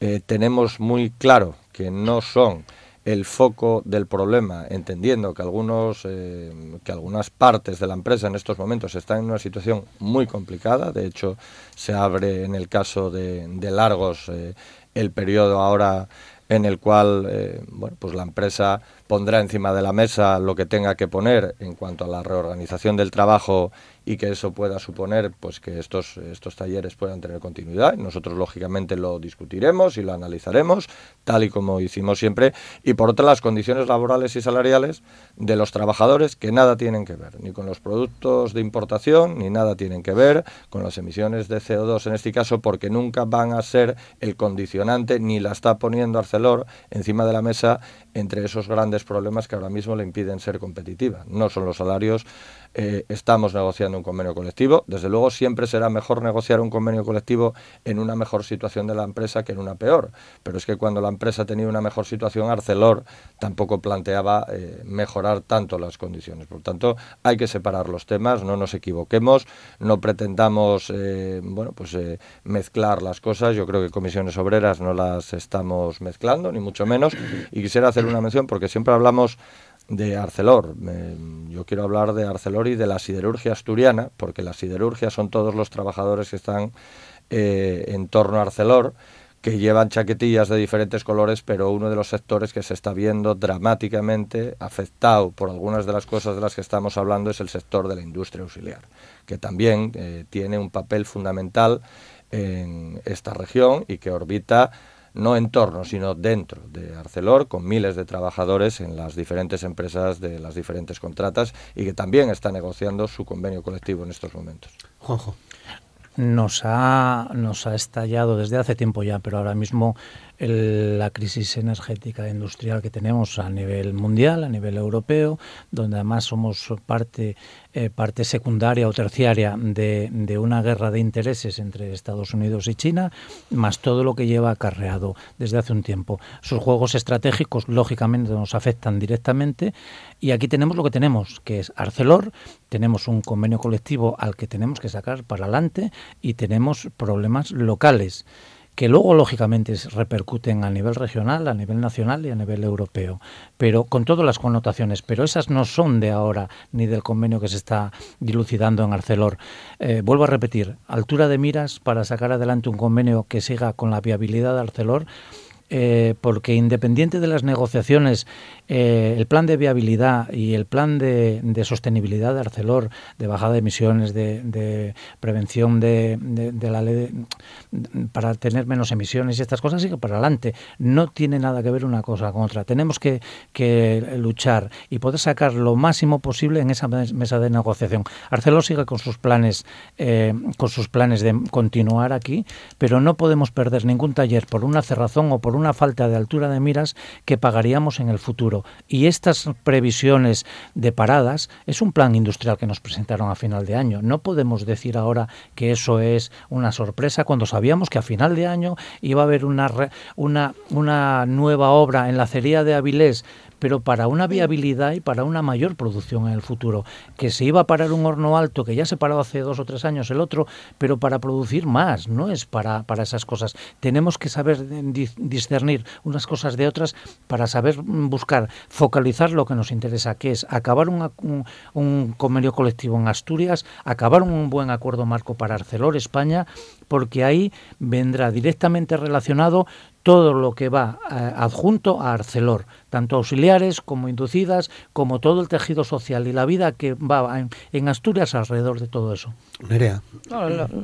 eh, tenemos muy claro que no son el foco del problema, entendiendo que algunos eh, que algunas partes de la empresa en estos momentos están en una situación muy complicada. De hecho, se abre en el caso de, Largos eh, el periodo ahora en el cual bueno, pues la empresa pondrá encima de la mesa lo que tenga que poner en cuanto a la reorganización del trabajo y que eso pueda suponer pues que estos, estos talleres puedan tener continuidad. Nosotros lógicamente lo discutiremos y lo analizaremos, tal y como hicimos siempre, y por otra las condiciones laborales y salariales de los trabajadores que nada tienen que ver, ni con los productos de importación, ni nada tienen que ver con las emisiones de CO2 en este caso, porque nunca van a ser el condicionante, ni la está poniendo Arcelor encima de la mesa entre esos grandes problemas que ahora mismo le impiden ser competitiva. No son los salarios eh, estamos negociando un convenio colectivo. Desde luego siempre será mejor negociar un convenio colectivo en una mejor situación de la empresa que en una peor. Pero es que cuando la empresa tenía una mejor situación, Arcelor tampoco planteaba eh, mejorar tanto las condiciones. Por tanto, hay que separar los temas, no nos equivoquemos, no pretendamos eh, bueno, pues, mezclar las cosas. Yo creo que comisiones obreras no las estamos mezclando, ni mucho menos. Y quisiera hacer una mención porque siempre hablamos de Arcelor. yo quiero hablar de Arcelor y de la siderurgia asturiana, porque la siderurgia son todos los trabajadores que están eh, en torno a Arcelor, que llevan chaquetillas de diferentes colores, pero uno de los sectores que se está viendo dramáticamente afectado por algunas de las cosas de las que estamos hablando es el sector de la industria auxiliar, que también eh, tiene un papel fundamental en esta región y que orbita no en torno, sino dentro de Arcelor, con miles de trabajadores en las diferentes empresas de las diferentes contratas y que también está negociando su convenio colectivo en estos momentos. Juanjo. Nos ha, nos ha estallado desde hace tiempo ya, pero ahora mismo la crisis energética industrial que tenemos a nivel mundial, a nivel europeo, donde además somos parte, eh, parte secundaria o terciaria de, una guerra de intereses entre Estados Unidos y China, más todo lo que lleva acarreado desde hace un tiempo. Sus juegos estratégicos, lógicamente, nos afectan directamente. Y aquí tenemos lo que tenemos, que es Arcelor, tenemos un convenio colectivo al que tenemos que sacar para adelante y tenemos problemas locales que luego lógicamente repercuten a nivel regional, a nivel nacional y a nivel europeo, pero con todas las connotaciones, pero esas no son de ahora ni del convenio que se está dilucidando en Arcelor. Eh, vuelvo a repetir, altura de miras para sacar adelante un convenio que siga con la viabilidad de Arcelor eh, porque independiente de las negociaciones, eh, el plan de viabilidad y el plan de, sostenibilidad de Arcelor, de bajada de emisiones, de, prevención de, la ley para tener menos emisiones y estas cosas, sigue para adelante. No tiene nada que ver una cosa con otra. Tenemos que, luchar y poder sacar lo máximo posible en esa mesa de negociación. Arcelor sigue con sus planes, eh, con sus planes de continuar aquí, pero no podemos perder ningún taller por una cerrazón o por una falta de altura de miras que pagaríamos en el futuro. Y estas previsiones de paradas es un plan industrial que nos presentaron a final de año. No podemos decir ahora que eso es una sorpresa cuando sabíamos que a final de año iba a haber una, una, una nueva obra en la acería de Avilés pero para una viabilidad y para una mayor producción en el futuro. Que se iba a parar un horno alto, que ya se paró hace dos o tres años el otro, pero para producir más, no es para, para esas cosas. Tenemos que saber discernir unas cosas de otras para saber buscar, focalizar lo que nos interesa, que es acabar un, un convenio colectivo en Asturias, acabar un buen acuerdo marco para Arcelor España, porque ahí vendrá directamente relacionado todo lo que va eh, adjunto a Arcelor, tanto auxiliares como inducidas, como todo el tejido social y la vida que va en, Asturias alrededor de todo eso. Nerea.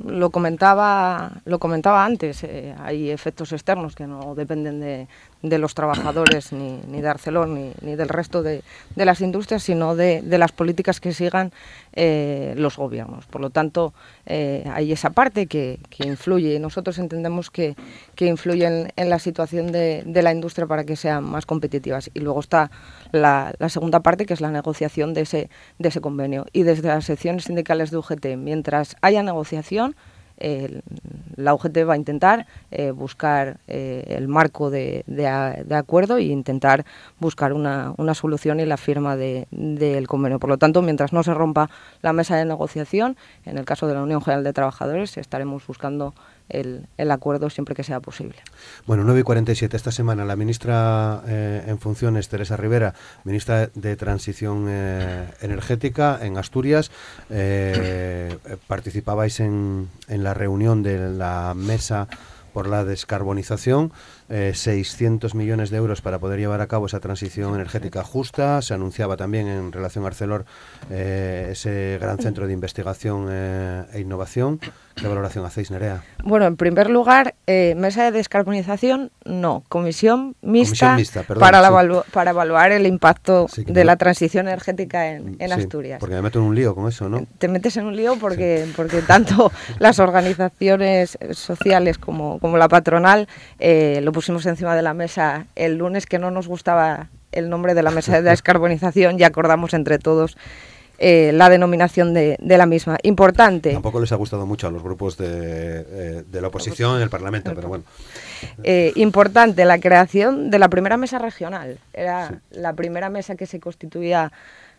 lo, comentaba, lo comentaba antes, eh, hay efectos externos que no dependen de, de los trabajadores, ni, ni de Arcelor, ni, ni del resto de, de, las industrias, sino de, de, las políticas que sigan eh, los gobiernos. Por lo tanto, eh, hay esa parte que, que, influye y nosotros entendemos que, que influye en, en, la situación de, de, la industria para que sean más Y luego está la, segunda parte, que es la negociación de ese, de ese convenio. Y desde las secciones sindicales de UGT, mientras haya negociación, la UGT va a intentar eh, buscar eh, el marco de, de, acuerdo e intentar buscar una, una solución y la firma del de, convenio. Por lo tanto, mientras no se rompa la mesa de negociación, en el caso de la Unión General de Trabajadores, estaremos buscando el, el, acuerdo siempre que sea posible. Bueno, 9 y 47. Esta semana la ministra eh, en funciones, Teresa Rivera, ministra de Transición eh, Energética en Asturias, eh, participabais en, en la reunión de la mesa por la descarbonización, eh, 600 millones de euros para poder llevar a cabo esa transición energética justa. Se anunciaba también en relación a Arcelor ese gran centro de investigación e innovación. ¿Qué valoración hacéis, Nerea? Bueno, en primer lugar, eh, mesa de descarbonización, no. Comisión mixta, Comisión mixta perdón, para, sí. la para, evaluar el impacto sí, de me... la transición energética en, en sí, Asturias. Porque me meto en un lío con eso, ¿no? Te metes en un lío porque, porque tanto las organizaciones sociales como, como la patronal eh, lo pusimos encima de la mesa el lunes que no nos gustaba el nombre de la mesa de descarbonización y acordamos entre todos eh, la denominación de, de, la misma. Importante. Tampoco les ha gustado mucho a los grupos de, eh, de la oposición en el Parlamento, pero bueno. Eh, importante la creación de la primera mesa regional. Era sí. la primera mesa que se constituía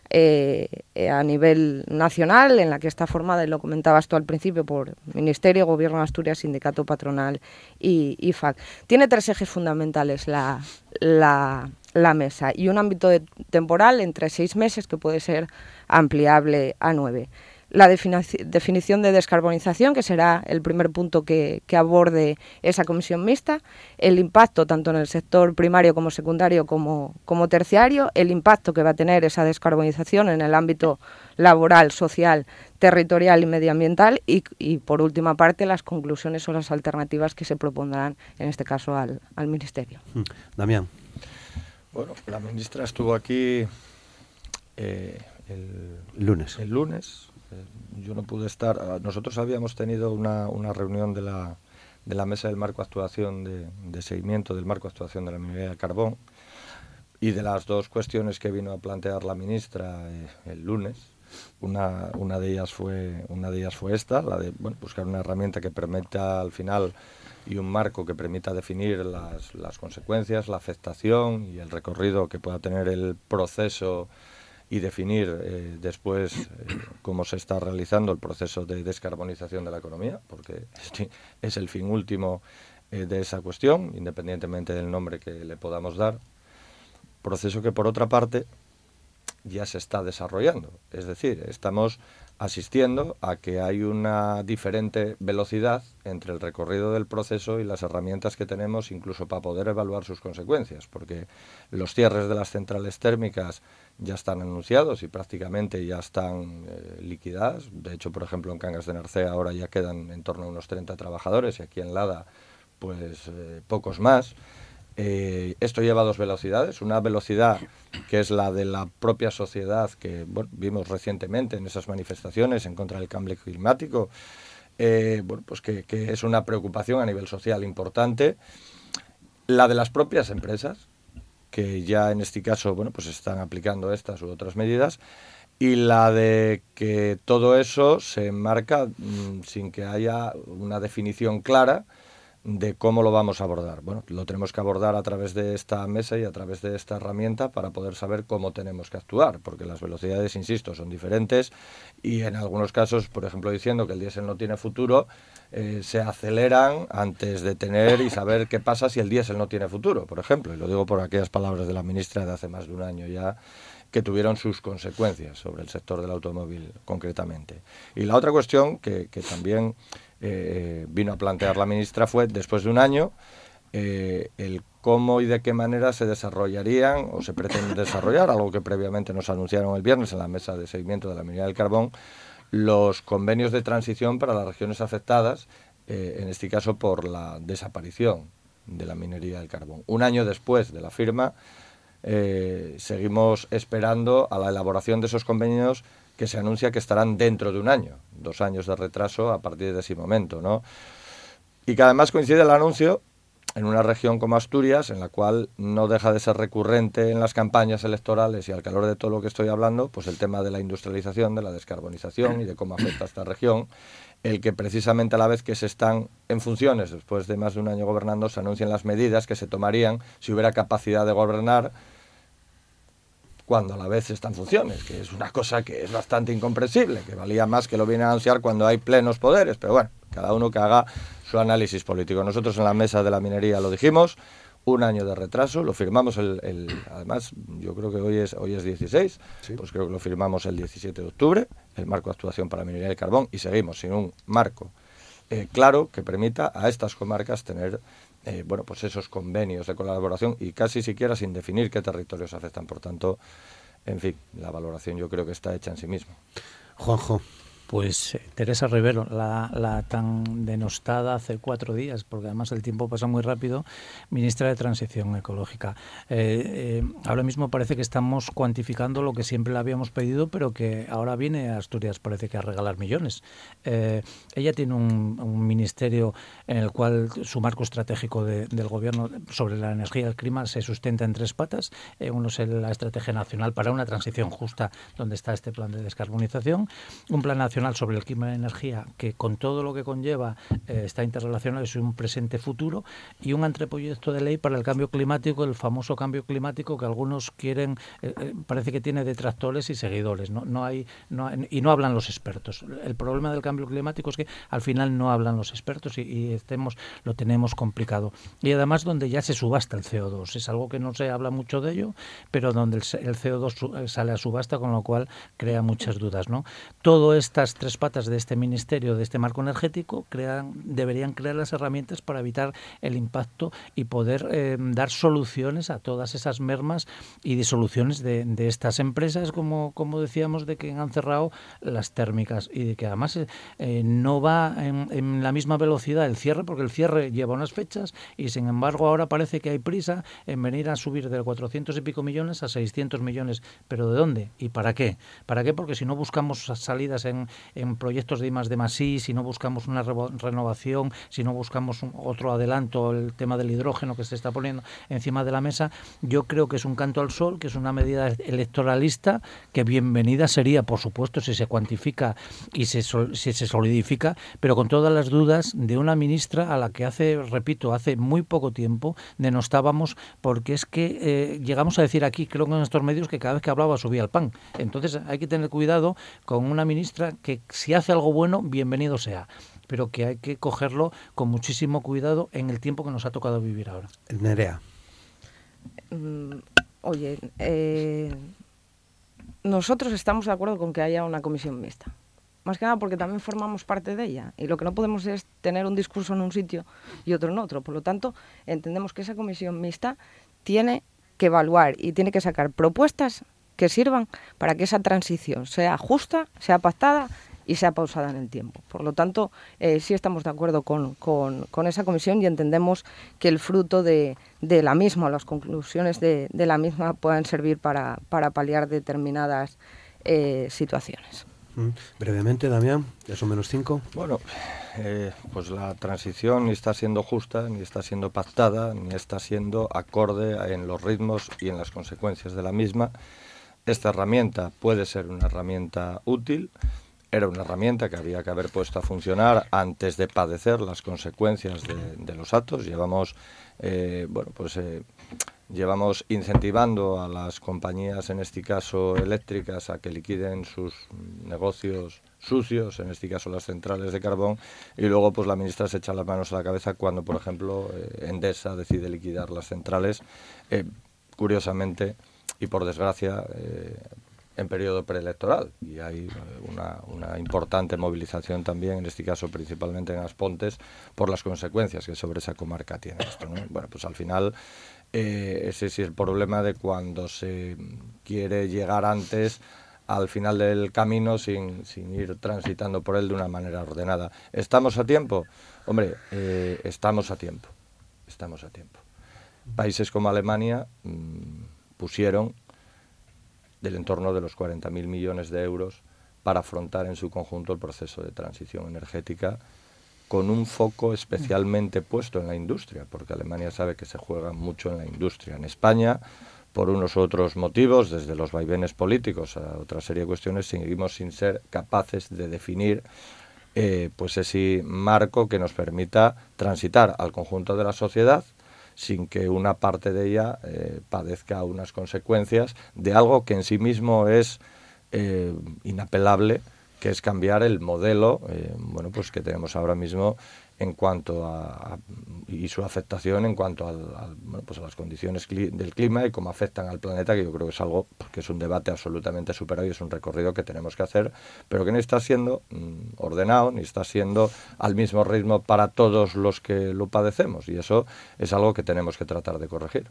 eh, a nivel nacional, en la que está formada, y lo comentabas tú al principio, por Ministerio, Gobierno de Asturias, Sindicato Patronal y IFAC. Tiene tres ejes fundamentales la, la, la mesa y un ámbito temporal entre seis meses que puede ser ampliable a nueve la definición de descarbonización, que será el primer punto que, aborde esa comisión mixta, el impacto tanto en el sector primario como secundario como, como terciario, el impacto que va a tener esa descarbonización en el ámbito laboral, social, territorial y medioambiental y, por última parte las conclusiones o las alternativas que se propondrán en este caso al, al Ministerio. Hmm. Damián. Bueno, la ministra estuvo aquí eh, el lunes. El lunes yo no pude estar. Ah, nosotros habíamos tenido una, una reunión de la, de la mesa del marco de actuación de, de, seguimiento del marco actuación de la minería de carbón y de las dos cuestiones que vino a plantear la ministra eh, el lunes. Una, una, de ellas fue, una de ellas fue esta, la de bueno, buscar una herramienta que permita al final y un marco que permita definir las, consecuencias, la afectación y el recorrido que pueda tener el proceso y definir eh, después eh, cómo se está realizando el proceso de descarbonización de la economía, porque es el fin último eh, de esa cuestión, independientemente del nombre que le podamos dar. Proceso que, por otra parte, ya se está desarrollando. Es decir, estamos asistiendo a que hay una diferente velocidad entre el recorrido del proceso y las herramientas que tenemos incluso para poder evaluar sus consecuencias, porque los cierres de las centrales térmicas ya están anunciados y prácticamente ya están eh. De hecho, por ejemplo, en Cangas de Narcea ahora ya quedan en torno a unos 30 trabajadores y aquí en Lada pues eh, pocos más. Eh, esto lleva dos velocidades, una velocidad que es la de la propia sociedad que vimos recientemente en esas manifestaciones en contra del cambio climático, eh, bueno, pues que, es una preocupación a nivel social importante, la de las propias empresas, que ya en este caso bueno, pues están aplicando estas u otras medidas, y la de que todo eso se enmarca mmm, sin que haya una definición clara, de cómo lo vamos a abordar. Bueno, lo tenemos que abordar a través de esta mesa y a través de esta herramienta para poder saber cómo tenemos que actuar, porque las velocidades, insisto, son diferentes y en algunos casos, por ejemplo, diciendo que el diésel no tiene futuro, eh, se aceleran antes de tener y saber qué pasa si el diésel no tiene futuro, por ejemplo, y lo digo por aquellas palabras de la ministra de hace más de un año ya, que tuvieron sus consecuencias sobre el sector del automóvil concretamente. Y la otra cuestión que, que también eh, vino a plantear la ministra fue, después de un año, eh, el cómo y de qué manera se desarrollarían o se pretende desarrollar, algo que previamente nos anunciaron el viernes en la mesa de seguimiento de la minería del carbón, los convenios de transición para las regiones afectadas, eh, en este caso por la desaparición de la minería del carbón. Un año después de la firma, seguimos esperando a la elaboración de esos convenios que se anuncia que estarán dentro de un año, dos años de retraso a partir de ese momento, ¿no? Y que además coincide el anuncio en una región como Asturias, en la cual no deja de ser recurrente en las campañas electorales y al calor de todo lo que estoy hablando, pues el tema de la industrialización, de la descarbonización y de cómo afecta a esta región, el que precisamente a la vez que se están en funciones, después de más de un año gobernando, se anuncian las medidas que se tomarían si hubiera capacidad de gobernar cuando a la vez está en funciones, que es una cosa que es bastante incomprensible, que valía más que lo viene a anunciar cuando hay plenos poderes, pero bueno, cada uno que haga su análisis político. Nosotros en la mesa de la minería lo dijimos, un año de retraso, lo firmamos el, además yo creo que hoy es hoy es 16, pues creo que lo firmamos el 17 de octubre, el marco de actuación para la minería del carbón y seguimos sin un marco eh, claro que permita a estas comarcas tener eh, bueno, pues esos convenios de colaboración y casi siquiera sin definir qué territorios afectan. Por tanto, en fin, la valoración yo creo que está hecha en sí mismo. Juanjo. Pues eh, Teresa Rivero, la, tan denostada hace cuatro días, porque además el tiempo pasa muy rápido, ministra de Transición Ecológica. Eh, eh, ahora mismo parece que estamos cuantificando lo que siempre le habíamos pedido, pero que ahora viene a Asturias, parece que a regalar millones. ella tiene un, ministerio en el cual su marco estratégico del gobierno sobre la energía y el clima se sustenta en tres patas. uno es la Estrategia Nacional para una Transición Justa, donde está este plan de descarbonización, un plan nacional sobre el clima y la energía, que con todo lo que conlleva eh, está interrelacionado, es un presente-futuro, y un anteproyecto de ley para el cambio climático, el famoso cambio climático que algunos quieren, eh, eh, parece que tiene detractores y seguidores, ¿no? No hay, no y no hablan los expertos. El problema del cambio climático es que al final no hablan los expertos y, estemos, lo tenemos complicado. Y además donde ya se subasta el CO2, es algo que no se habla mucho de ello, pero donde el, el CO2 sale a subasta, con lo cual crea muchas dudas, ¿no? Todo esta tres patas de este ministerio, de este marco energético, crean, deberían crear las herramientas para evitar el impacto y poder eh, dar soluciones a todas esas mermas y disoluciones de, de estas empresas, como, como decíamos, de que han cerrado las térmicas y de que además eh, no va en, en, la misma velocidad el cierre, porque el cierre lleva unas fechas y sin embargo ahora parece que hay prisa en venir a subir de 400 y pico millones a 600 millones. ¿Pero de dónde? ¿Y para qué? ¿Para qué? Porque si no buscamos salidas en, en proyectos de I+, de más I, si no buscamos una renovación, si no buscamos otro adelanto, el tema del hidrógeno que se está poniendo encima de la mesa, yo creo que es un canto al sol, que es una medida electoralista que bienvenida sería, por supuesto, si se cuantifica y se, si se solidifica, pero con todas las dudas de una ministra a la que hace, repito, hace muy poco tiempo denostábamos porque es que eh, llegamos a decir aquí, creo que en estos medios, que cada vez que hablaba subía el pan. Entonces hay que tener cuidado con una ministra que si hace algo bueno, bienvenido sea, pero que hay que cogerlo con muchísimo cuidado en el tiempo que nos ha tocado vivir ahora. Nerea. Mm, oye, eh, nosotros estamos de acuerdo con que haya una comisión mixta. Más que nada porque también formamos parte de ella. Y lo que no podemos es tener un discurso en un sitio y otro en otro. Por lo tanto, entendemos que esa comisión mixta tiene que evaluar y tiene que sacar propuestas que sirvan para que esa transición sea justa, sea pactada y sea pausada en el tiempo. Por lo tanto, eh, sí estamos de acuerdo con, con, esa comisión y entendemos que el fruto de, de la misma, las conclusiones de, de, la misma puedan servir para, para paliar determinadas eh, situaciones. Mm. Brevemente, Damián, ya son menos cinco. Bueno, eh, pues la transición ni está siendo justa, ni está siendo pactada, ni está siendo acorde en los ritmos y en las consecuencias de la misma. Esta herramienta puede ser una herramienta útil, era una herramienta que había que haber puesto a funcionar antes de padecer las consecuencias de, los actos. Llevamos, eh, bueno, pues eh, llevamos incentivando a las compañías, en este caso eléctricas, a que liquiden sus negocios sucios, en este caso las centrales de carbón, y luego pues la ministra se echa las manos a la cabeza cuando, por ejemplo, eh, Endesa decide liquidar las centrales. curiosamente, y por desgracia, en periodo preelectoral y hay una, una, importante movilización también, en este caso principalmente en Aspontes, por las consecuencias que sobre esa comarca tiene esto. Bueno, pues al final eh, ese sí es el problema de cuando se quiere llegar antes al final del camino sin, sin, ir transitando por él de una manera ordenada. ¿Estamos a tiempo? Hombre, eh, estamos a tiempo. Estamos a tiempo. Países como Alemania mmm, pusieron del entorno de los 40.000 millones de euros para afrontar en su conjunto el proceso de transición energética con un foco especialmente puesto en la industria, porque Alemania sabe que se juega mucho en la industria. En España, por unos otros motivos, desde los vaivenes políticos a otra serie de cuestiones, seguimos sin ser capaces de definir eh, pues ese marco que nos permita transitar al conjunto de la sociedad sin que una parte de ella eh, padezca unas consecuencias de algo que en sí mismo es eh, inapelable que es cambiar el modelo eh, bueno pues que tenemos ahora mismo en cuanto a, y su afectación en cuanto al, bueno, pues a las condiciones del clima y cómo afectan al planeta que yo creo que es algo que es un debate absolutamente superado y es un recorrido que tenemos que hacer pero que no está siendo mm, ordenado ni está siendo al mismo ritmo para todos los que lo padecemos. Y eso es algo que tenemos que tratar de corregir.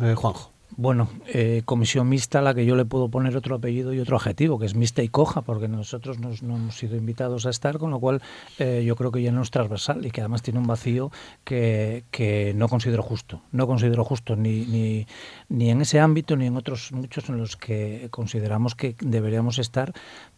Eh, Juanjo bueno, eh, comisión mixta a la que yo le puedo poner otro apellido y otro adjetivo, que es mixta y coja, porque nosotros nos, no hemos sido invitados a estar, con lo cual eh, yo creo que ya no es transversal y que además tiene un vacío que, que no considero justo. No considero justo ni, ni, ni en ese ámbito ni en otros muchos en los que consideramos que deberíamos estar,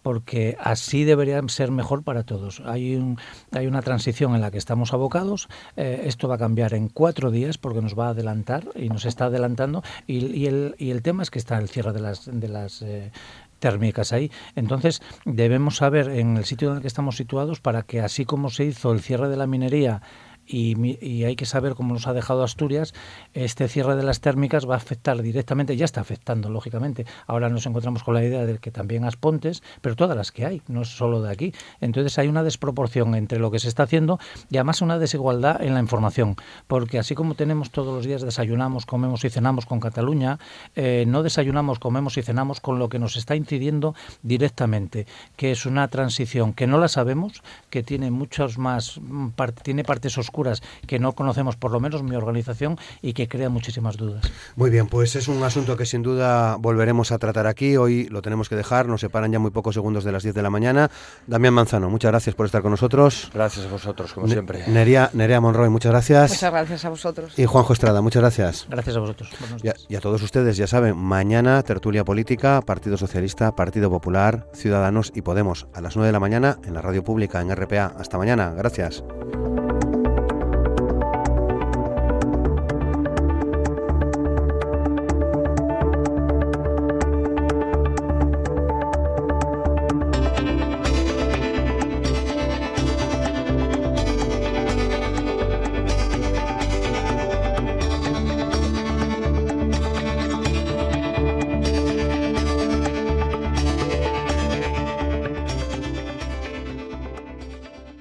porque así debería ser mejor para todos. Hay, un, hay una transición en la que estamos abocados, eh, esto va a cambiar en cuatro días porque nos va a adelantar y nos está adelantando y, el, y el tema es que está el cierre de las, de las eh, térmicas ahí. Entonces, debemos saber en el sitio en el que estamos situados para que así como se hizo el cierre de la minería y, y, hay que saber cómo nos ha dejado Asturias, este cierre de las térmicas va a afectar directamente, ya está afectando, lógicamente. Ahora nos encontramos con la idea de que también Aspontes, pero todas las que hay, no solo de aquí. Entonces hay una desproporción entre lo que se está haciendo y además una desigualdad en la información, porque así como tenemos todos los días desayunamos, comemos y cenamos con Cataluña, eh, no desayunamos, comemos y cenamos con lo que nos está incidiendo directamente, que es una transición que no la sabemos, que tiene muchos más, tiene partes oscuras que no conocemos, por lo menos mi organización, y que crea muchísimas dudas. Muy bien, pues es un asunto que sin duda volveremos a tratar aquí. Hoy lo tenemos que dejar, nos separan ya muy pocos segundos de las 10 de la mañana. Damián Manzano, muchas gracias por estar con nosotros. Gracias a vosotros, como siempre. Nerea, Nerea Monroy, muchas gracias. Muchas gracias a vosotros. Y Juanjo Estrada, muchas gracias. Gracias a vosotros. Y a, y a todos ustedes, ya saben, mañana tertulia política, Partido Socialista, Partido Popular, Ciudadanos y Podemos, a las 9 de la mañana en la radio pública, en RPA. Hasta mañana, gracias.